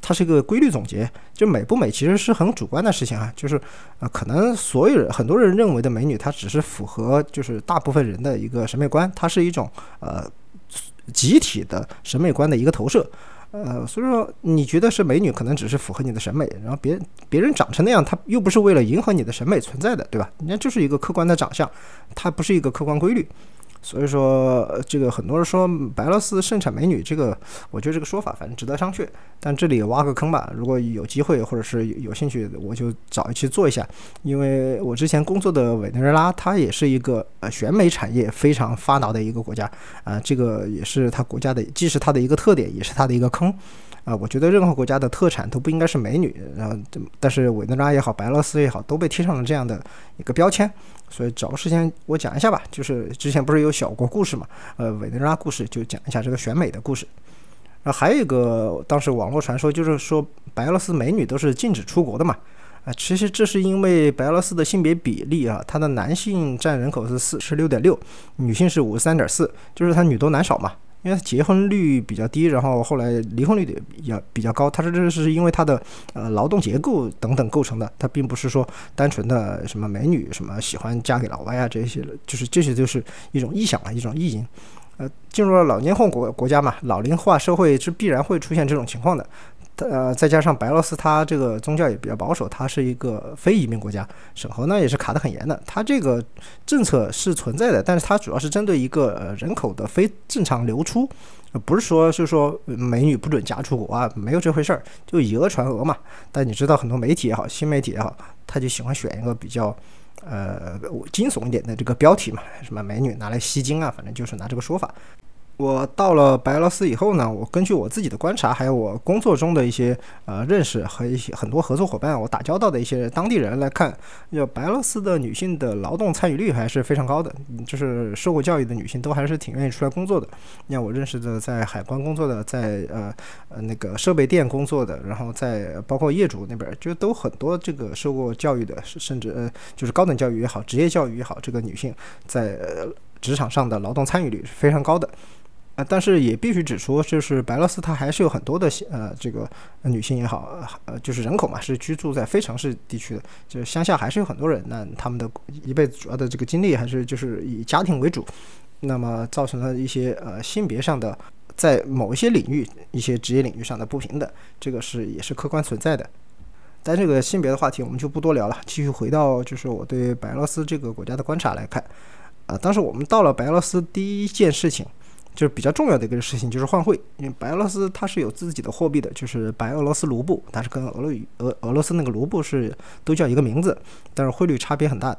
它是一个规律总结。就美不美其实是很主观的事情啊，就是呃，可能所有人很多人认为的美女，它只是符合就是大部分人的一个审美观，它是一种呃集体的审美观的一个投射。呃，所以说你觉得是美女，可能只是符合你的审美，然后别别人长成那样，他又不是为了迎合你的审美存在的，对吧？人家就是一个客观的长相，它不是一个客观规律。所以说，这个很多人说白俄罗斯盛产美女，这个我觉得这个说法反正值得商榷。但这里挖个坑吧，如果有机会或者是有兴趣，我就找一期做一下。因为我之前工作的委内瑞拉，它也是一个呃选美产业非常发达的一个国家啊，这个也是它国家的，既是它的一个特点，也是它的一个坑。啊，我觉得任何国家的特产都不应该是美女，然后，但是委内瑞拉也好，白俄罗斯也好，都被贴上了这样的一个标签，所以找个时间我讲一下吧。就是之前不是有小国故事嘛，呃，委内瑞拉故事就讲一下这个选美的故事。然后还有一个当时网络传说，就是说白俄罗斯美女都是禁止出国的嘛，啊，其实这是因为白俄罗斯的性别比例啊，它的男性占人口是四十六点六，女性是五十三点四，就是它女多男少嘛。因为结婚率比较低，然后后来离婚率也比较高。他说这是因为他的呃劳动结构等等构成的，他并不是说单纯的什么美女什么喜欢嫁给老外啊这些，就是 这些就是一种臆想啊，一种意淫。呃，进入了老年化国国家嘛，老龄化社会是必然会出现这种情况的。呃，再加上白俄罗斯，它这个宗教也比较保守，它是一个非移民国家，审核呢也是卡得很严的。它这个政策是存在的，但是它主要是针对一个人口的非正常流出，不是说是说美女不准嫁出国啊，没有这回事儿，就以讹传讹嘛。但你知道很多媒体也好，新媒体也好，他就喜欢选一个比较呃惊悚一点的这个标题嘛，什么美女拿来吸金啊，反正就是拿这个说法。我到了白俄罗斯以后呢，我根据我自己的观察，还有我工作中的一些呃认识和一些很多合作伙伴，我打交道的一些当地人来看，就白俄罗斯的女性的劳动参与率还是非常高的，就是受过教育的女性都还是挺愿意出来工作的。像我认识的在海关工作的，在呃呃那个设备店工作的，然后在包括业主那边，就都很多这个受过教育的，甚至呃就是高等教育也好，职业教育也好，这个女性在职场上的劳动参与率是非常高的。啊，但是也必须指出，就是白俄罗斯它还是有很多的呃，这个女性也好，呃，就是人口嘛，是居住在非城市地区的，就是乡下还是有很多人。那他们的一辈子主要的这个经历还是就是以家庭为主，那么造成了一些呃性别上的，在某一些领域、一些职业领域上的不平等，这个是也是客观存在的。但这个性别的话题我们就不多聊了，继续回到就是我对白俄罗斯这个国家的观察来看，啊，当时我们到了白俄罗斯第一件事情。就是比较重要的一个事情，就是换汇。因为白俄罗斯它是有自己的货币的，就是白俄罗斯卢布，但是跟俄罗俄俄罗斯那个卢布是都叫一个名字，但是汇率差别很大。的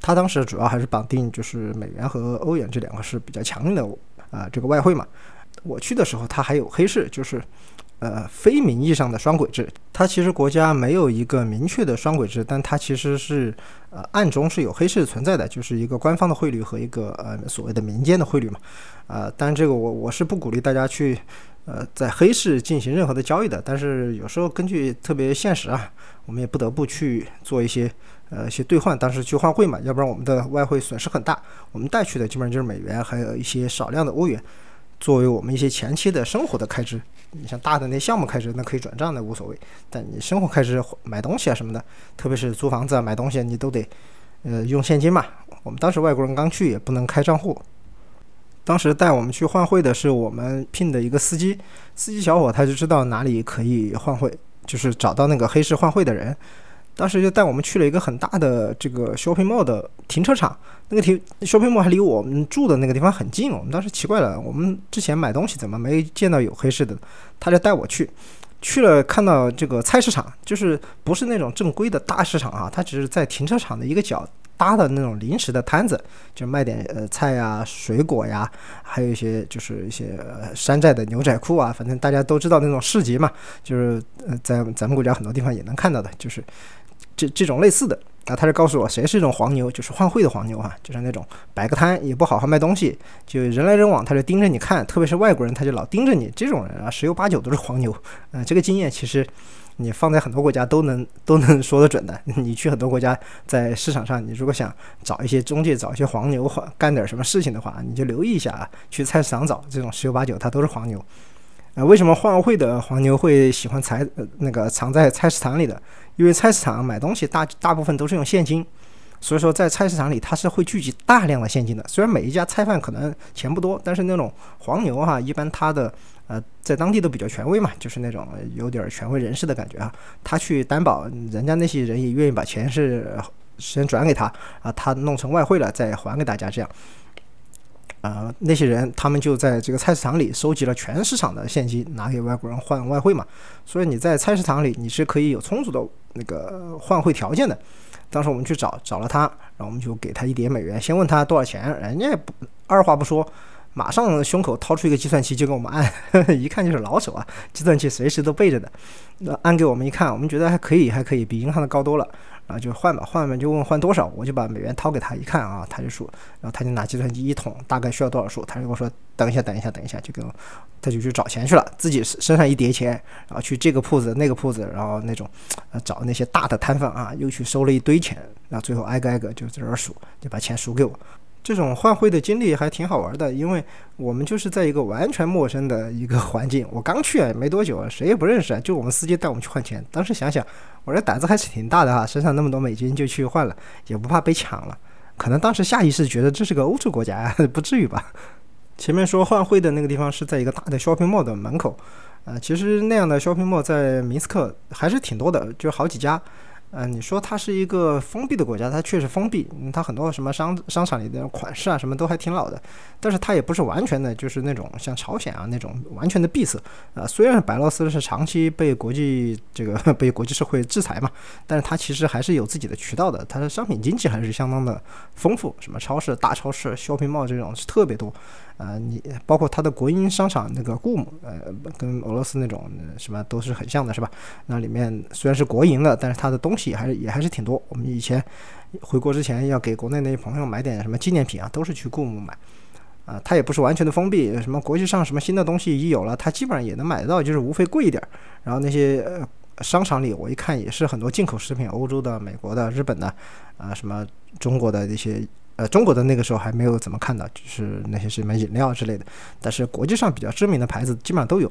它当时主要还是绑定就是美元和欧元这两个是比较强硬的啊这个外汇嘛。我去的时候，它还有黑市，就是。呃，非名义上的双轨制，它其实国家没有一个明确的双轨制，但它其实是呃暗中是有黑市存在的，就是一个官方的汇率和一个呃所谓的民间的汇率嘛。呃，当然这个我我是不鼓励大家去呃在黑市进行任何的交易的。但是有时候根据特别现实啊，我们也不得不去做一些呃一些兑换，当时去换汇嘛，要不然我们的外汇损失很大。我们带去的基本上就是美元，还有一些少量的欧元，作为我们一些前期的生活的开支。你像大的那项目开支，那可以转账的无所谓，但你生活开支买东西啊什么的，特别是租房子啊买东西，你都得呃用现金嘛。我们当时外国人刚去也不能开账户，当时带我们去换汇的是我们聘的一个司机，司机小伙他就知道哪里可以换汇，就是找到那个黑市换汇的人，当时就带我们去了一个很大的这个 shopping mall 的停车场，那个停 shopping mall 还离我们住的那个地方很近，我们当时奇怪了，我们之前买东西怎么没见到有黑市的，他就带我去，去了看到这个菜市场，就是不是那种正规的大市场啊，它只是在停车场的一个角。搭的那种临时的摊子，就卖点呃菜呀、水果呀，还有一些就是一些山寨的牛仔裤啊，反正大家都知道那种市集嘛，就是呃在咱们国家很多地方也能看到的，就是这这种类似的。啊，他就告诉我谁是一种黄牛，就是换汇的黄牛啊，就是那种摆个摊也不好好卖东西，就人来人往，他就盯着你看，特别是外国人，他就老盯着你，这种人啊，十有八九都是黄牛。呃，这个经验其实。你放在很多国家都能都能说得准的。你去很多国家，在市场上，你如果想找一些中介、找一些黄牛干点什么事情的话，你就留意一下啊。去菜市场找这种十有八九，他都是黄牛。啊，为什么换汇的黄牛会喜欢财那个藏在菜市场里的？因为菜市场买东西大大部分都是用现金，所以说在菜市场里它是会聚集大量的现金的。虽然每一家菜贩可能钱不多，但是那种黄牛哈，一般他的。呃，在当地都比较权威嘛，就是那种有点权威人士的感觉啊。他去担保，人家那些人也愿意把钱是先转给他啊，他弄成外汇了再还给大家这样。啊，那些人他们就在这个菜市场里收集了全市场的现金，拿给外国人换外汇嘛。所以你在菜市场里你是可以有充足的那个换汇条件的。当时我们去找找了他，然后我们就给他一点美元，先问他多少钱，人家不二话不说。马上胸口掏出一个计算器就给我们按，一看就是老手啊！计算器随时都备着的。那按给我们一看，我们觉得还可以，还可以，比银行的高多了。然后就换吧，换吧就问换多少，我就把美元掏给他，一看啊，他就说，然后他就拿计算机一捅，大概需要多少数，他就跟我说等一下，等一下，等一下，就跟他就去找钱去了，自己身上一叠钱，然后去这个铺子那个铺子，然后那种呃找那些大的摊贩啊，又去收了一堆钱，然后最后挨个挨个就在这儿数，就把钱数给我。这种换汇的经历还挺好玩的，因为我们就是在一个完全陌生的一个环境。我刚去啊，没多久啊，谁也不认识啊，就我们司机带我们去换钱。当时想想，我这胆子还是挺大的哈，身上那么多美金就去换了，也不怕被抢了。可能当时下意识觉得这是个欧洲国家，不至于吧？前面说换汇的那个地方是在一个大的 shopping mall 的门口，呃，其实那样的 shopping mall 在明斯克还是挺多的，就好几家。嗯，你说它是一个封闭的国家，它确实封闭，它很多什么商商场里的款式啊，什么都还挺老的，但是它也不是完全的，就是那种像朝鲜啊那种完全的闭塞。啊，虽然白俄罗斯是长期被国际这个 被国际社会制裁嘛，但是它其实还是有自己的渠道的，它的商品经济还是相当的丰富，什么超市、大超市、shopping mall 这种是特别多。啊，你包括它的国营商场那个 GUM，呃，跟俄罗斯那种什么都是很像的，是吧？那里面虽然是国营的，但是它的东东西还是也还是挺多。我们以前回国之前要给国内那些朋友买点什么纪念品啊，都是去故宫买。啊，它也不是完全的封闭，什么国际上什么新的东西一有了，它基本上也能买得到，就是无非贵一点。然后那些商场里，我一看也是很多进口食品，欧洲的、美国的、日本的，啊，什么中国的那些。呃，中国的那个时候还没有怎么看到，就是那些什么饮料之类的。但是国际上比较知名的牌子基本上都有。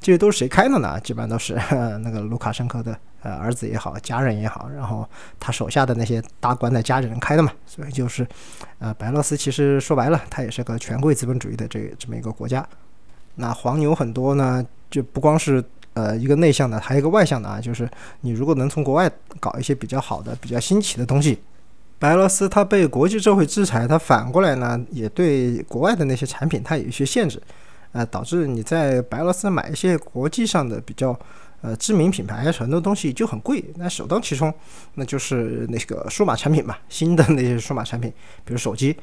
这些都是谁开的呢？基本上都是 那个卢卡申科的呃儿子也好，家人也好，然后他手下的那些大官的家人开的嘛。所以就是，呃，白俄罗斯其实说白了，它也是个权贵资本主义的这这么一个国家。那黄牛很多呢，就不光是呃一个内向的，还有一个外向的啊，就是你如果能从国外搞一些比较好的、比较新奇的东西。白俄罗斯它被国际社会制裁，它反过来呢，也对国外的那些产品它有一些限制，呃，导致你在白俄罗斯买一些国际上的比较呃知名品牌很多东西就很贵。那首当其冲，那就是那个数码产品嘛，新的那些数码产品，比如手机，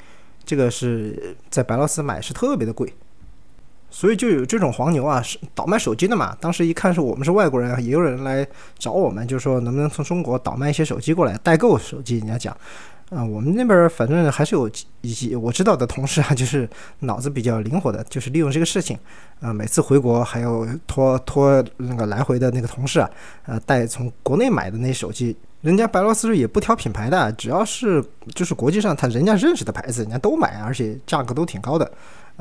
这个是在白俄罗斯买是特别的贵。所以就有这种黄牛啊，是倒卖手机的嘛。当时一看是我们是外国人，也有人来找我们，就说能不能从中国倒卖一些手机过来代购手机。人家讲，啊，我们那边反正还是有一些我知道的同事啊，就是脑子比较灵活的，就是利用这个事情，啊，每次回国还有托托那个来回的那个同事啊，呃，带从国内买的那些手机，人家白罗斯也不挑品牌的，只要是就是国际上他人家认识的牌子，人家都买，而且价格都挺高的，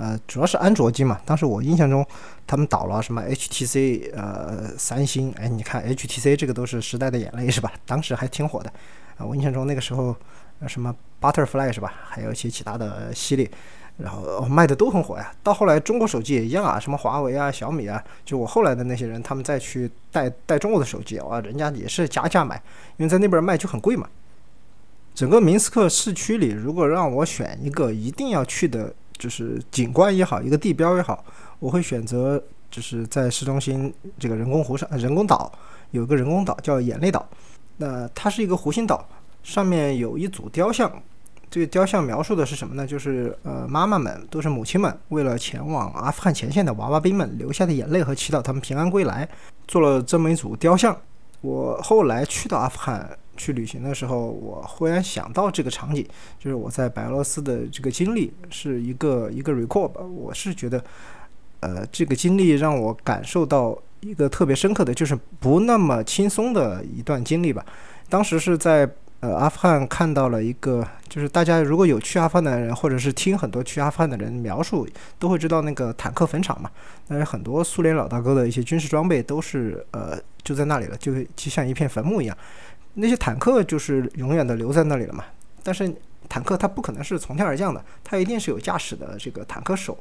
呃，主要是安卓机嘛。当时我印象中，他们倒了什么 HTC，呃，三星，哎，你看 HTC 这个都是时代的眼泪是吧？当时还挺火的，啊，我印象中那个时候。什么 Butterfly 是吧？还有一些其他的系列，然后卖的都很火呀。到后来中国手机也一样啊，什么华为啊、小米啊，就我后来的那些人，他们再去带带中国的手机哇，人家也是加价买，因为在那边卖就很贵嘛。整个明斯克市区里，如果让我选一个一定要去的，就是景观也好，一个地标也好，我会选择就是在市中心这个人工湖上人工岛有个人工岛叫眼泪岛，那它是一个湖心岛。上面有一组雕像，这个雕像描述的是什么呢？就是呃，妈妈们都是母亲们，为了前往阿富汗前线的娃娃兵们流下的眼泪和祈祷他们平安归来，做了这么一组雕像。我后来去到阿富汗去旅行的时候，我忽然想到这个场景，就是我在白俄罗斯的这个经历是一个一个 record 吧。我是觉得，呃，这个经历让我感受到一个特别深刻的就是不那么轻松的一段经历吧。当时是在。呃，阿富汗看到了一个，就是大家如果有去阿富汗的人，或者是听很多去阿富汗的人描述，都会知道那个坦克坟场嘛。但是很多苏联老大哥的一些军事装备都是呃就在那里了，就就像一片坟墓一样。那些坦克就是永远的留在那里了嘛。但是坦克它不可能是从天而降的，它一定是有驾驶的这个坦克手。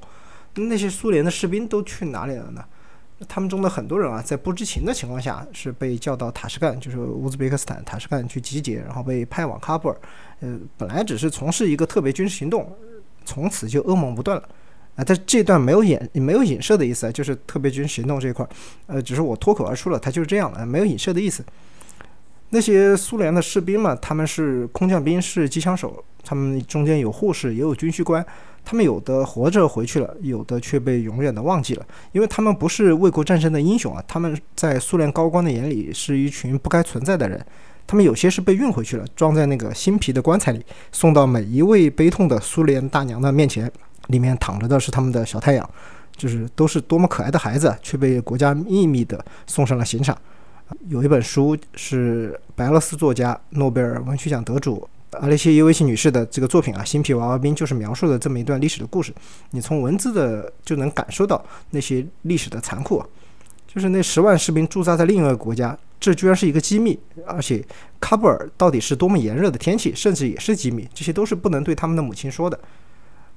那些苏联的士兵都去哪里了呢？他们中的很多人啊，在不知情的情况下是被叫到塔什干，就是乌兹别克斯坦塔什干去集结，然后被派往喀布尔。呃，本来只是从事一个特别军事行动，从此就噩梦不断了。啊，但这段没有演没有影射的意思啊，就是特别军事行动这一块，呃，只是我脱口而出了，他就是这样了，没有影射的意思。那些苏联的士兵嘛，他们是空降兵，是机枪手，他们中间有护士，也有军需官。他们有的活着回去了，有的却被永远的忘记了，因为他们不是为国战争的英雄啊！他们在苏联高官的眼里是一群不该存在的人。他们有些是被运回去了，装在那个新皮的棺材里，送到每一位悲痛的苏联大娘的面前，里面躺着的是他们的小太阳，就是都是多么可爱的孩子，却被国家秘密的送上了刑场。有一本书是白俄罗斯作家、诺贝尔文学奖得主。阿列谢耶维奇女士的这个作品啊，《新皮娃娃兵》就是描述的这么一段历史的故事。你从文字的就能感受到那些历史的残酷，啊就是那十万士兵驻扎在另一个国家，这居然是一个机密。而且喀布尔到底是多么炎热的天气，甚至也是机密，这些都是不能对他们的母亲说的。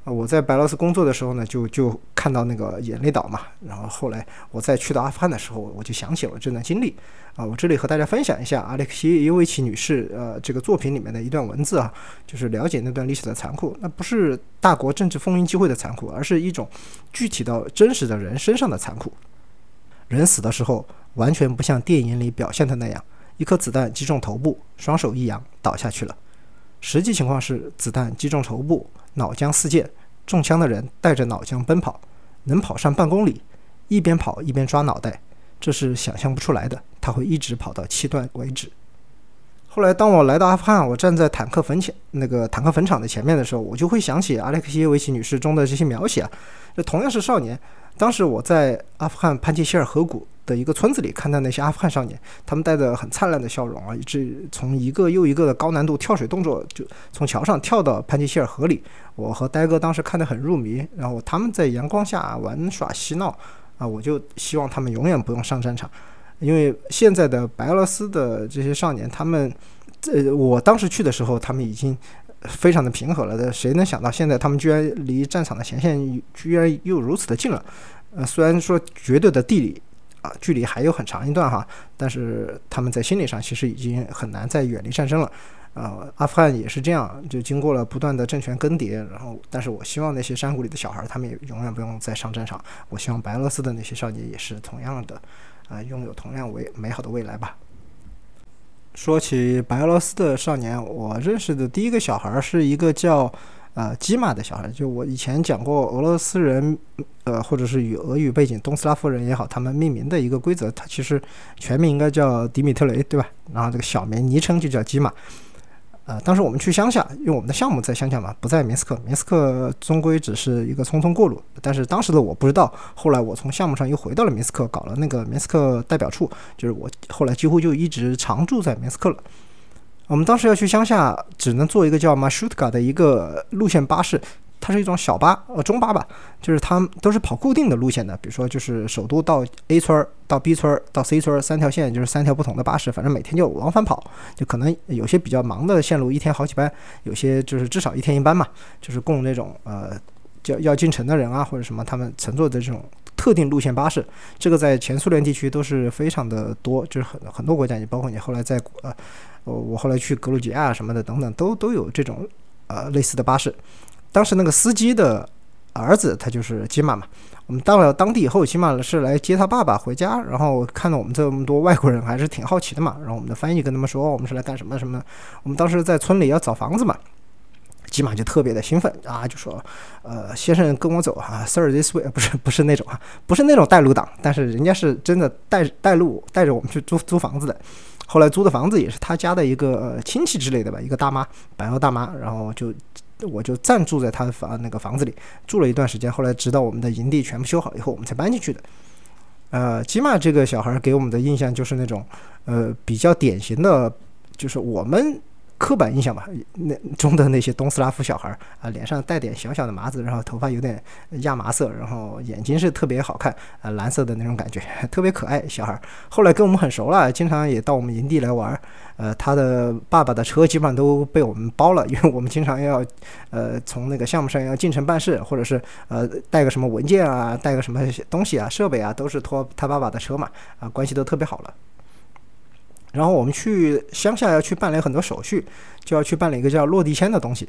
啊，我在白罗斯工作的时候呢，就就看到那个眼泪岛嘛。然后后来我再去到阿富汗的时候，我就想起了这段经历。啊，我这里和大家分享一下阿列克谢耶维奇女士呃这个作品里面的一段文字啊，就是了解那段历史的残酷。那不是大国政治风云际会的残酷，而是一种具体到真实的人身上的残酷。人死的时候，完全不像电影里表现的那样，一颗子弹击中头部，双手一扬倒下去了。实际情况是，子弹击中头部。脑浆四溅，中枪的人带着脑浆奔跑，能跑上半公里，一边跑一边抓脑袋，这是想象不出来的。他会一直跑到气断为止。后来，当我来到阿富汗，我站在坦克坟前那个坦克坟场的前面的时候，我就会想起阿列克谢维奇女士中的这些描写啊。这同样是少年，当时我在阿富汗潘杰希尔河谷。的一个村子里，看到那些阿富汗少年，他们带着很灿烂的笑容啊，一直从一个又一个的高难度跳水动作，就从桥上跳到潘吉希尔河里。我和呆哥当时看得很入迷，然后他们在阳光下玩耍嬉闹啊，我就希望他们永远不用上战场，因为现在的白俄罗斯的这些少年，他们，呃，我当时去的时候，他们已经非常的平和了的，谁能想到现在他们居然离战场的前线居然又如此的近了？呃，虽然说绝对的地理。啊，距离还有很长一段哈，但是他们在心理上其实已经很难再远离战争了。呃，阿富汗也是这样，就经过了不断的政权更迭，然后，但是我希望那些山谷里的小孩，他们也永远不用再上战场。我希望白俄罗斯的那些少年也是同样的，啊，拥有同样为美好的未来吧。说起白俄罗斯的少年，我认识的第一个小孩是一个叫。啊，基马的小孩，就我以前讲过，俄罗斯人，呃，或者是与俄语背景东斯拉夫人也好，他们命名的一个规则，他其实全名应该叫迪米特雷，对吧？然后这个小名昵称就叫基马。啊，当时我们去乡下，因为我们的项目在乡下嘛，不在明斯克。明斯克终归只是一个匆匆过路。但是当时的我不知道，后来我从项目上又回到了明斯克，搞了那个明斯克代表处，就是我后来几乎就一直常住在明斯克了。我们当时要去乡下，只能坐一个叫 Masutga 的一个路线巴士。它是一种小巴，呃，中巴吧，就是它都是跑固定的路线的。比如说，就是首都到 A 村儿，到 B 村儿，到 C 村儿，三条线，就是三条不同的巴士，反正每天就往返跑。就可能有些比较忙的线路，一天好几班；有些就是至少一天一班嘛，就是供那种呃，要要进城的人啊，或者什么他们乘坐的这种特定路线巴士。这个在前苏联地区都是非常的多，就是很很多国家，也包括你后来在呃，我后来去格鲁吉亚什么的等等，都都有这种呃类似的巴士。当时那个司机的儿子，他就是吉玛嘛。我们到了当地以后，吉玛是来接他爸爸回家，然后看到我们这么多外国人，还是挺好奇的嘛。然后我们的翻译跟他们说，我们是来干什么什么。我们当时在村里要找房子嘛，吉玛就特别的兴奋啊，就说：“呃，先生跟我走啊，Sir this way，不是不是那种啊，不是那种带路党，但是人家是真的带带路，带着我们去租租房子的。后来租的房子也是他家的一个亲戚之类的吧，一个大妈，白腰大妈，然后就。”我就暂住在他的房那个房子里住了一段时间，后来直到我们的营地全部修好以后，我们才搬进去的。呃，吉玛这个小孩给我们的印象就是那种，呃，比较典型的，就是我们。刻板印象吧，那中的那些东斯拉夫小孩啊，脸上带点小小的麻子，然后头发有点亚麻色，然后眼睛是特别好看啊，蓝色的那种感觉，特别可爱小孩。后来跟我们很熟了，经常也到我们营地来玩。呃，他的爸爸的车基本上都被我们包了，因为我们经常要呃从那个项目上要进城办事，或者是呃带个什么文件啊，带个什么东西啊，设备啊，都是托他爸爸的车嘛，啊，关系都特别好了。然后我们去乡下要去办理很多手续，就要去办理一个叫落地签的东西。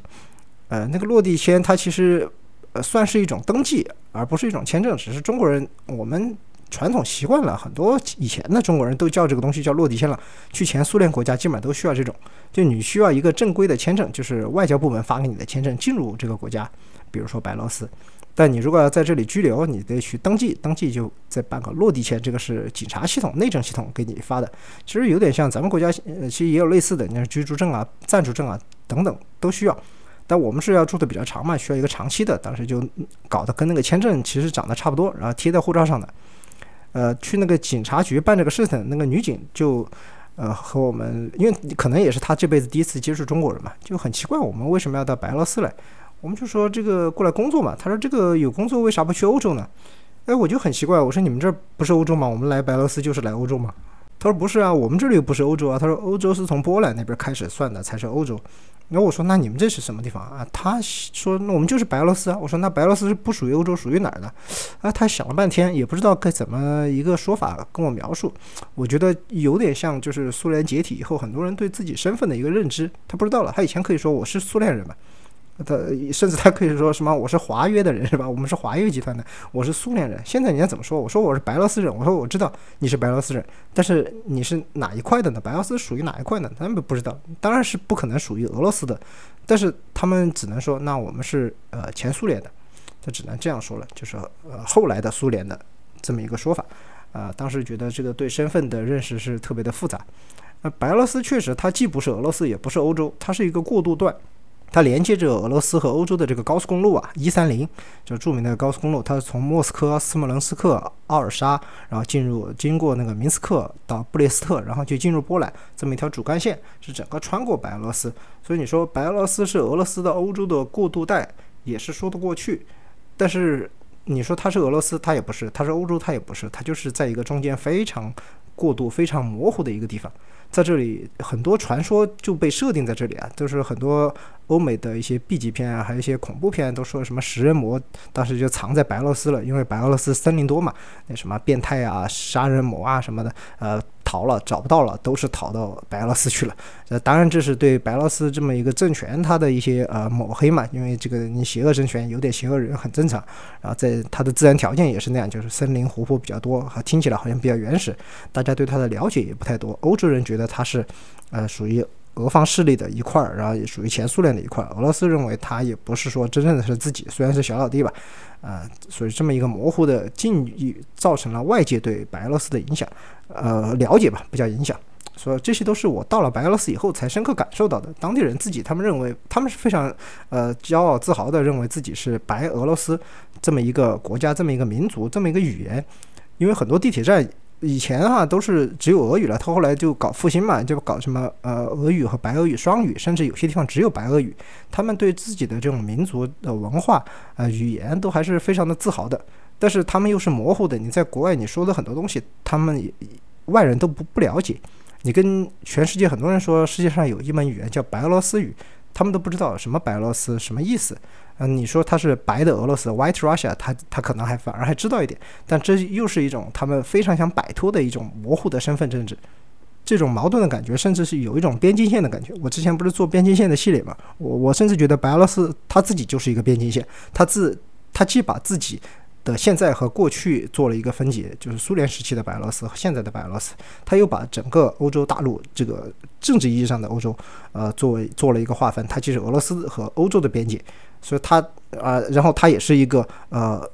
呃，那个落地签它其实呃算是一种登记，而不是一种签证。只是中国人我们传统习惯了，很多以前的中国人都叫这个东西叫落地签了。去前苏联国家基本上都需要这种，就你需要一个正规的签证，就是外交部门发给你的签证进入这个国家，比如说白俄罗斯。但你如果要在这里居留，你得去登记，登记就再办个落地签，这个是警察系统、内政系统给你发的。其实有点像咱们国家，呃，其实也有类似的，你看居住证啊、暂住证啊等等都需要。但我们是要住的比较长嘛，需要一个长期的，当时就搞得跟那个签证其实长得差不多，然后贴在护照上的。呃，去那个警察局办这个事情，那个女警就呃和我们，因为可能也是她这辈子第一次接触中国人嘛，就很奇怪我们为什么要到白俄罗斯来。我们就说这个过来工作嘛，他说这个有工作为啥不去欧洲呢？哎，我就很奇怪，我说你们这不是欧洲吗？我们来白俄罗斯就是来欧洲吗？他说不是啊，我们这里又不是欧洲啊。他说欧洲是从波兰那边开始算的才是欧洲。然后我说那你们这是什么地方啊？他说那我们就是白俄罗斯啊。我说那白俄罗斯是不属于欧洲，属于哪儿的？啊，他想了半天也不知道该怎么一个说法跟我描述。我觉得有点像就是苏联解体以后很多人对自己身份的一个认知，他不知道了。他以前可以说我是苏联人嘛。他甚至他可以说什么？我是华约的人是吧？我们是华约集团的，我是苏联人。现在人家怎么说？我说我是白俄罗斯人。我说我知道你是白俄罗斯人，但是你是哪一块的呢？白俄罗斯属于哪一块呢？他们不知道，当然是不可能属于俄罗斯的。但是他们只能说，那我们是呃前苏联的，他只能这样说了，就是呃后来的苏联的这么一个说法。啊，当时觉得这个对身份的认识是特别的复杂。那白俄罗斯确实，它既不是俄罗斯，也不是欧洲，它是一个过渡段。它连接着俄罗斯和欧洲的这个高速公路啊，一三零，就著名的高速公路，它是从莫斯科、斯摩棱斯克、奥尔沙，然后进入，经过那个明斯克到布列斯特，然后就进入波兰，这么一条主干线，是整个穿过白俄罗斯。所以你说白俄罗斯是俄罗斯的欧洲的过渡带，也是说得过去。但是你说它是俄罗斯，它也不是；它是欧洲，它也不是。它就是在一个中间非常过渡、非常模糊的一个地方。在这里，很多传说就被设定在这里啊，就是很多欧美的一些 B 级片啊，还有一些恐怖片，都说什么食人魔当时就藏在白俄罗斯了，因为白俄罗斯森林多嘛，那什么变态啊、杀人魔啊什么的，呃。逃了，找不到了，都是逃到白俄罗斯去了。呃，当然这是对白俄罗斯这么一个政权它的一些呃抹黑嘛，因为这个你邪恶政权有点邪恶人很正常。然后在它的自然条件也是那样，就是森林湖泊比较多，听起来好像比较原始，大家对它的了解也不太多。欧洲人觉得它是呃属于。俄方势力的一块儿，然后也属于前苏联的一块儿。俄罗斯认为它也不是说真正的是自己，虽然是小老弟吧，啊，所以这么一个模糊的境遇造成了外界对白俄罗斯的影响，呃，了解吧，不叫影响，所以这些都是我到了白俄罗斯以后才深刻感受到的。当地人自己他们认为他们是非常呃骄傲自豪的，认为自己是白俄罗斯这么一个国家、这么一个民族、这么一个语言。因为很多地铁站以前哈都是只有俄语了，他后来就搞复兴嘛，就搞什么呃俄语和白俄语双语，甚至有些地方只有白俄语。他们对自己的这种民族的文化啊语言都还是非常的自豪的。但是他们又是模糊的，你在国外你说的很多东西，他们外人都不不了解。你跟全世界很多人说世界上有一门语言叫白俄罗斯语，他们都不知道什么白俄罗斯什么意思。嗯，你说他是白的俄罗斯 （White Russia），他他可能还反而还知道一点。但这又是一种他们非常想摆脱的一种模糊的身份政治，这种矛盾的感觉，甚至是有一种边境线的感觉。我之前不是做边境线的系列嘛，我我甚至觉得白俄罗斯他自己就是一个边境线，他自他既把自己。的现在和过去做了一个分解，就是苏联时期的白俄罗斯和现在的白俄罗斯，他又把整个欧洲大陆这个政治意义上的欧洲，呃，作为做了一个划分，它既是俄罗斯和欧洲的边界，所以它啊，然后它也是一个呃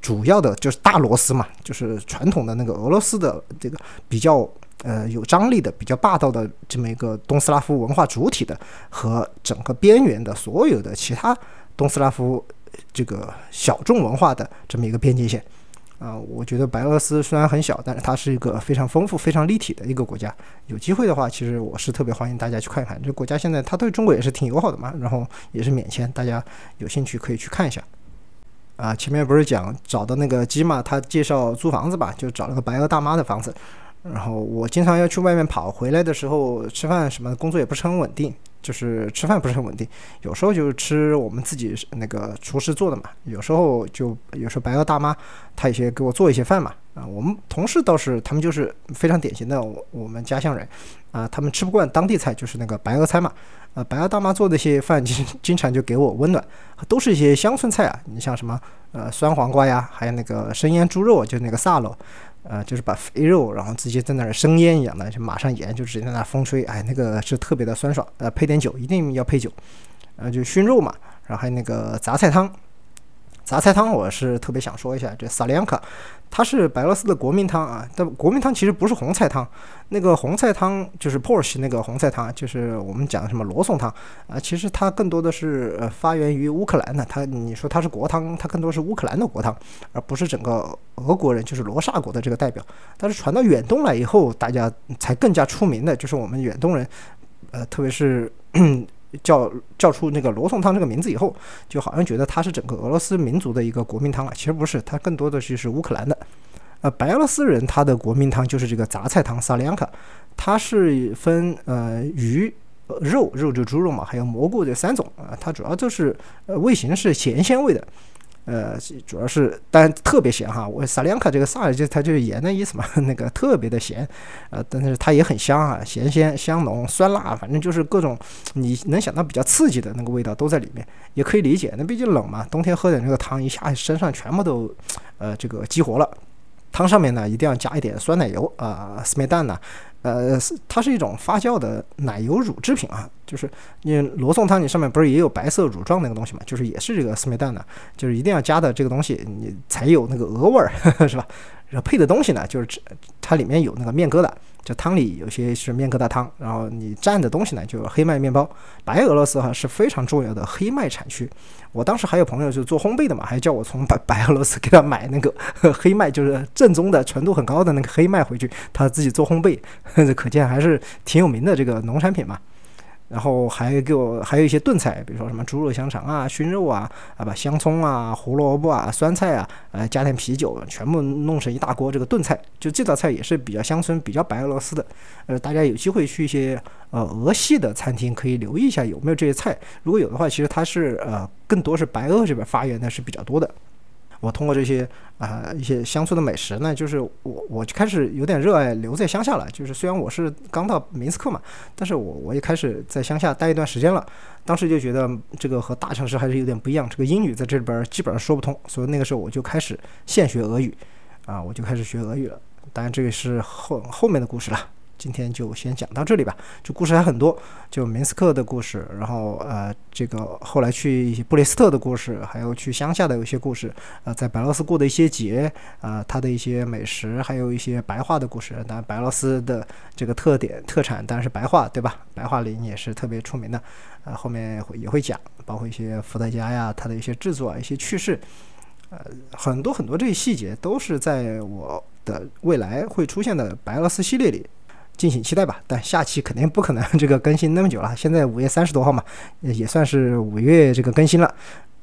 主要的，就是大罗斯嘛，就是传统的那个俄罗斯的这个比较呃有张力的、比较霸道的这么一个东斯拉夫文化主体的，和整个边缘的所有的其他东斯拉夫。这个小众文化的这么一个边界线，啊，我觉得白俄罗斯虽然很小，但是它是一个非常丰富、非常立体的一个国家。有机会的话，其实我是特别欢迎大家去看一看。这国家现在它对中国也是挺友好的嘛，然后也是免签，大家有兴趣可以去看一下。啊，前面不是讲找的那个鸡嘛，他介绍租房子吧，就找了个白俄大妈的房子。然后我经常要去外面跑，回来的时候吃饭什么的工作也不是很稳定，就是吃饭不是很稳定。有时候就是吃我们自己那个厨师做的嘛，有时候就有时候白俄大妈她有些给我做一些饭嘛。啊，我们同事倒是他们就是非常典型的我我们家乡人，啊，他们吃不惯当地菜，就是那个白俄菜嘛。啊，白俄大妈做的一些饭经经常就给我温暖，都是一些乡村菜啊。你像什么呃酸黄瓜呀，还有那个生腌猪肉，就那个萨罗。呃，就是把肥肉，然后直接在那儿生腌一样的，就马上盐就直接在那风吹，哎，那个是特别的酸爽。呃，配点酒，一定要配酒。呃，就熏肉嘛，然后还有那个杂菜汤。杂菜汤我是特别想说一下，这萨利安卡，它是白俄罗斯的国民汤啊。但国民汤其实不是红菜汤，那个红菜汤就是 Porsche 那个红菜汤，就是我们讲什么罗宋汤啊。其实它更多的是呃发源于乌克兰的，它你说它是国汤，它更多是乌克兰的国汤，而不是整个俄国人就是罗刹国的这个代表。但是传到远东来以后，大家才更加出名的就是我们远东人，呃，特别是。叫叫出那个罗宋汤这个名字以后，就好像觉得它是整个俄罗斯民族的一个国民汤啊，其实不是，它更多的就是乌克兰的。呃，白俄罗斯人他的国民汤就是这个杂菜汤萨利安卡，它是分呃鱼、肉肉就猪肉嘛，还有蘑菇这三种啊，它主要就是呃味型是咸鲜味的。呃，主要是，但特别咸哈。我萨利安卡这个萨就它就是盐的意思嘛，那个特别的咸，呃，但是它也很香啊，咸鲜香浓酸辣，反正就是各种你能想到比较刺激的那个味道都在里面，也可以理解。那毕竟冷嘛，冬天喝点这个汤，一下身上全部都呃这个激活了。汤上面呢一定要加一点酸奶油啊，斯梅蛋呢。呃，它是一种发酵的奶油乳制品啊，就是你罗宋汤，你上面不是也有白色乳状那个东西嘛，就是也是这个思美蛋的，就是一定要加的这个东西，你才有那个鹅味儿，是吧？然后配的东西呢，就是它里面有那个面疙瘩。就汤里有些是面疙瘩汤，然后你蘸的东西呢，就是黑麦面包。白俄罗斯哈是非常重要的黑麦产区。我当时还有朋友是做烘焙的嘛，还叫我从白 白俄罗斯给他买那个 黑麦，就是正宗的、纯度很高的那个黑麦回去，他自己做烘焙，可见还是挺有名的这个农产品嘛。然后还给我还有一些炖菜，比如说什么猪肉香肠啊、熏肉啊，啊把香葱啊、胡萝卜啊、酸菜啊，呃加点啤酒，全部弄成一大锅这个炖菜。就这道菜也是比较乡村、比较白俄罗斯的。呃，大家有机会去一些呃俄系的餐厅，可以留意一下有没有这些菜。如果有的话，其实它是呃更多是白俄这边发源的是比较多的。我通过这些啊一些乡村的美食呢，就是我我就开始有点热爱留在乡下了。就是虽然我是刚到明斯克嘛，但是我我也开始在乡下待一段时间了。当时就觉得这个和大城市还是有点不一样，这个英语在这里边基本上说不通，所以那个时候我就开始现学俄语，啊，我就开始学俄语了。当然这个是后后面的故事了。今天就先讲到这里吧。就故事还很多，就明斯克的故事，然后呃，这个后来去一些布雷斯特的故事，还有去乡下的有些故事，呃，在白俄罗斯过的一些节，啊，他的一些美食，还有一些白话的故事。当然，白罗斯的这个特点特产当然是白话，对吧？白桦林也是特别出名的，呃，后面会也会讲，包括一些伏特加呀，它的一些制作啊，一些趣事。呃，很多很多这些细节都是在我的未来会出现的白俄罗斯系列里，敬请期待吧。但下期肯定不可能这个更新那么久了，现在五月三十多号嘛，也算是五月这个更新了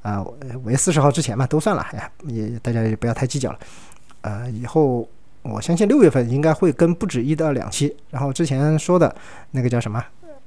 啊，五月四十号之前嘛都算了，哎呀，也大家也不要太计较了。呃，以后我相信六月份应该会更不止一到两期，然后之前说的那个叫什么，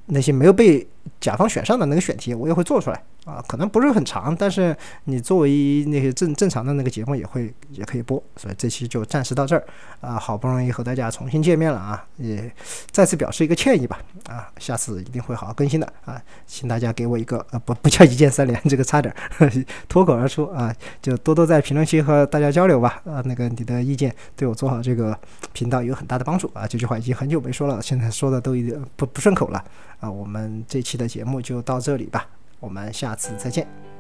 那些没有被甲方选上的那个选题，我也会做出来。啊，可能不是很长，但是你作为那些正正常的那个节目也会也可以播，所以这期就暂时到这儿。啊，好不容易和大家重新见面了啊，也再次表示一个歉意吧。啊，下次一定会好好更新的。啊，请大家给我一个呃不不叫一键三连，这个差点 脱口而出。啊，就多多在评论区和大家交流吧。啊，那个你的意见对我做好这个频道有很大的帮助。啊，这句话已经很久没说了，现在说的都有点不不顺口了。啊，我们这期期的节目就到这里吧。我们下次再见。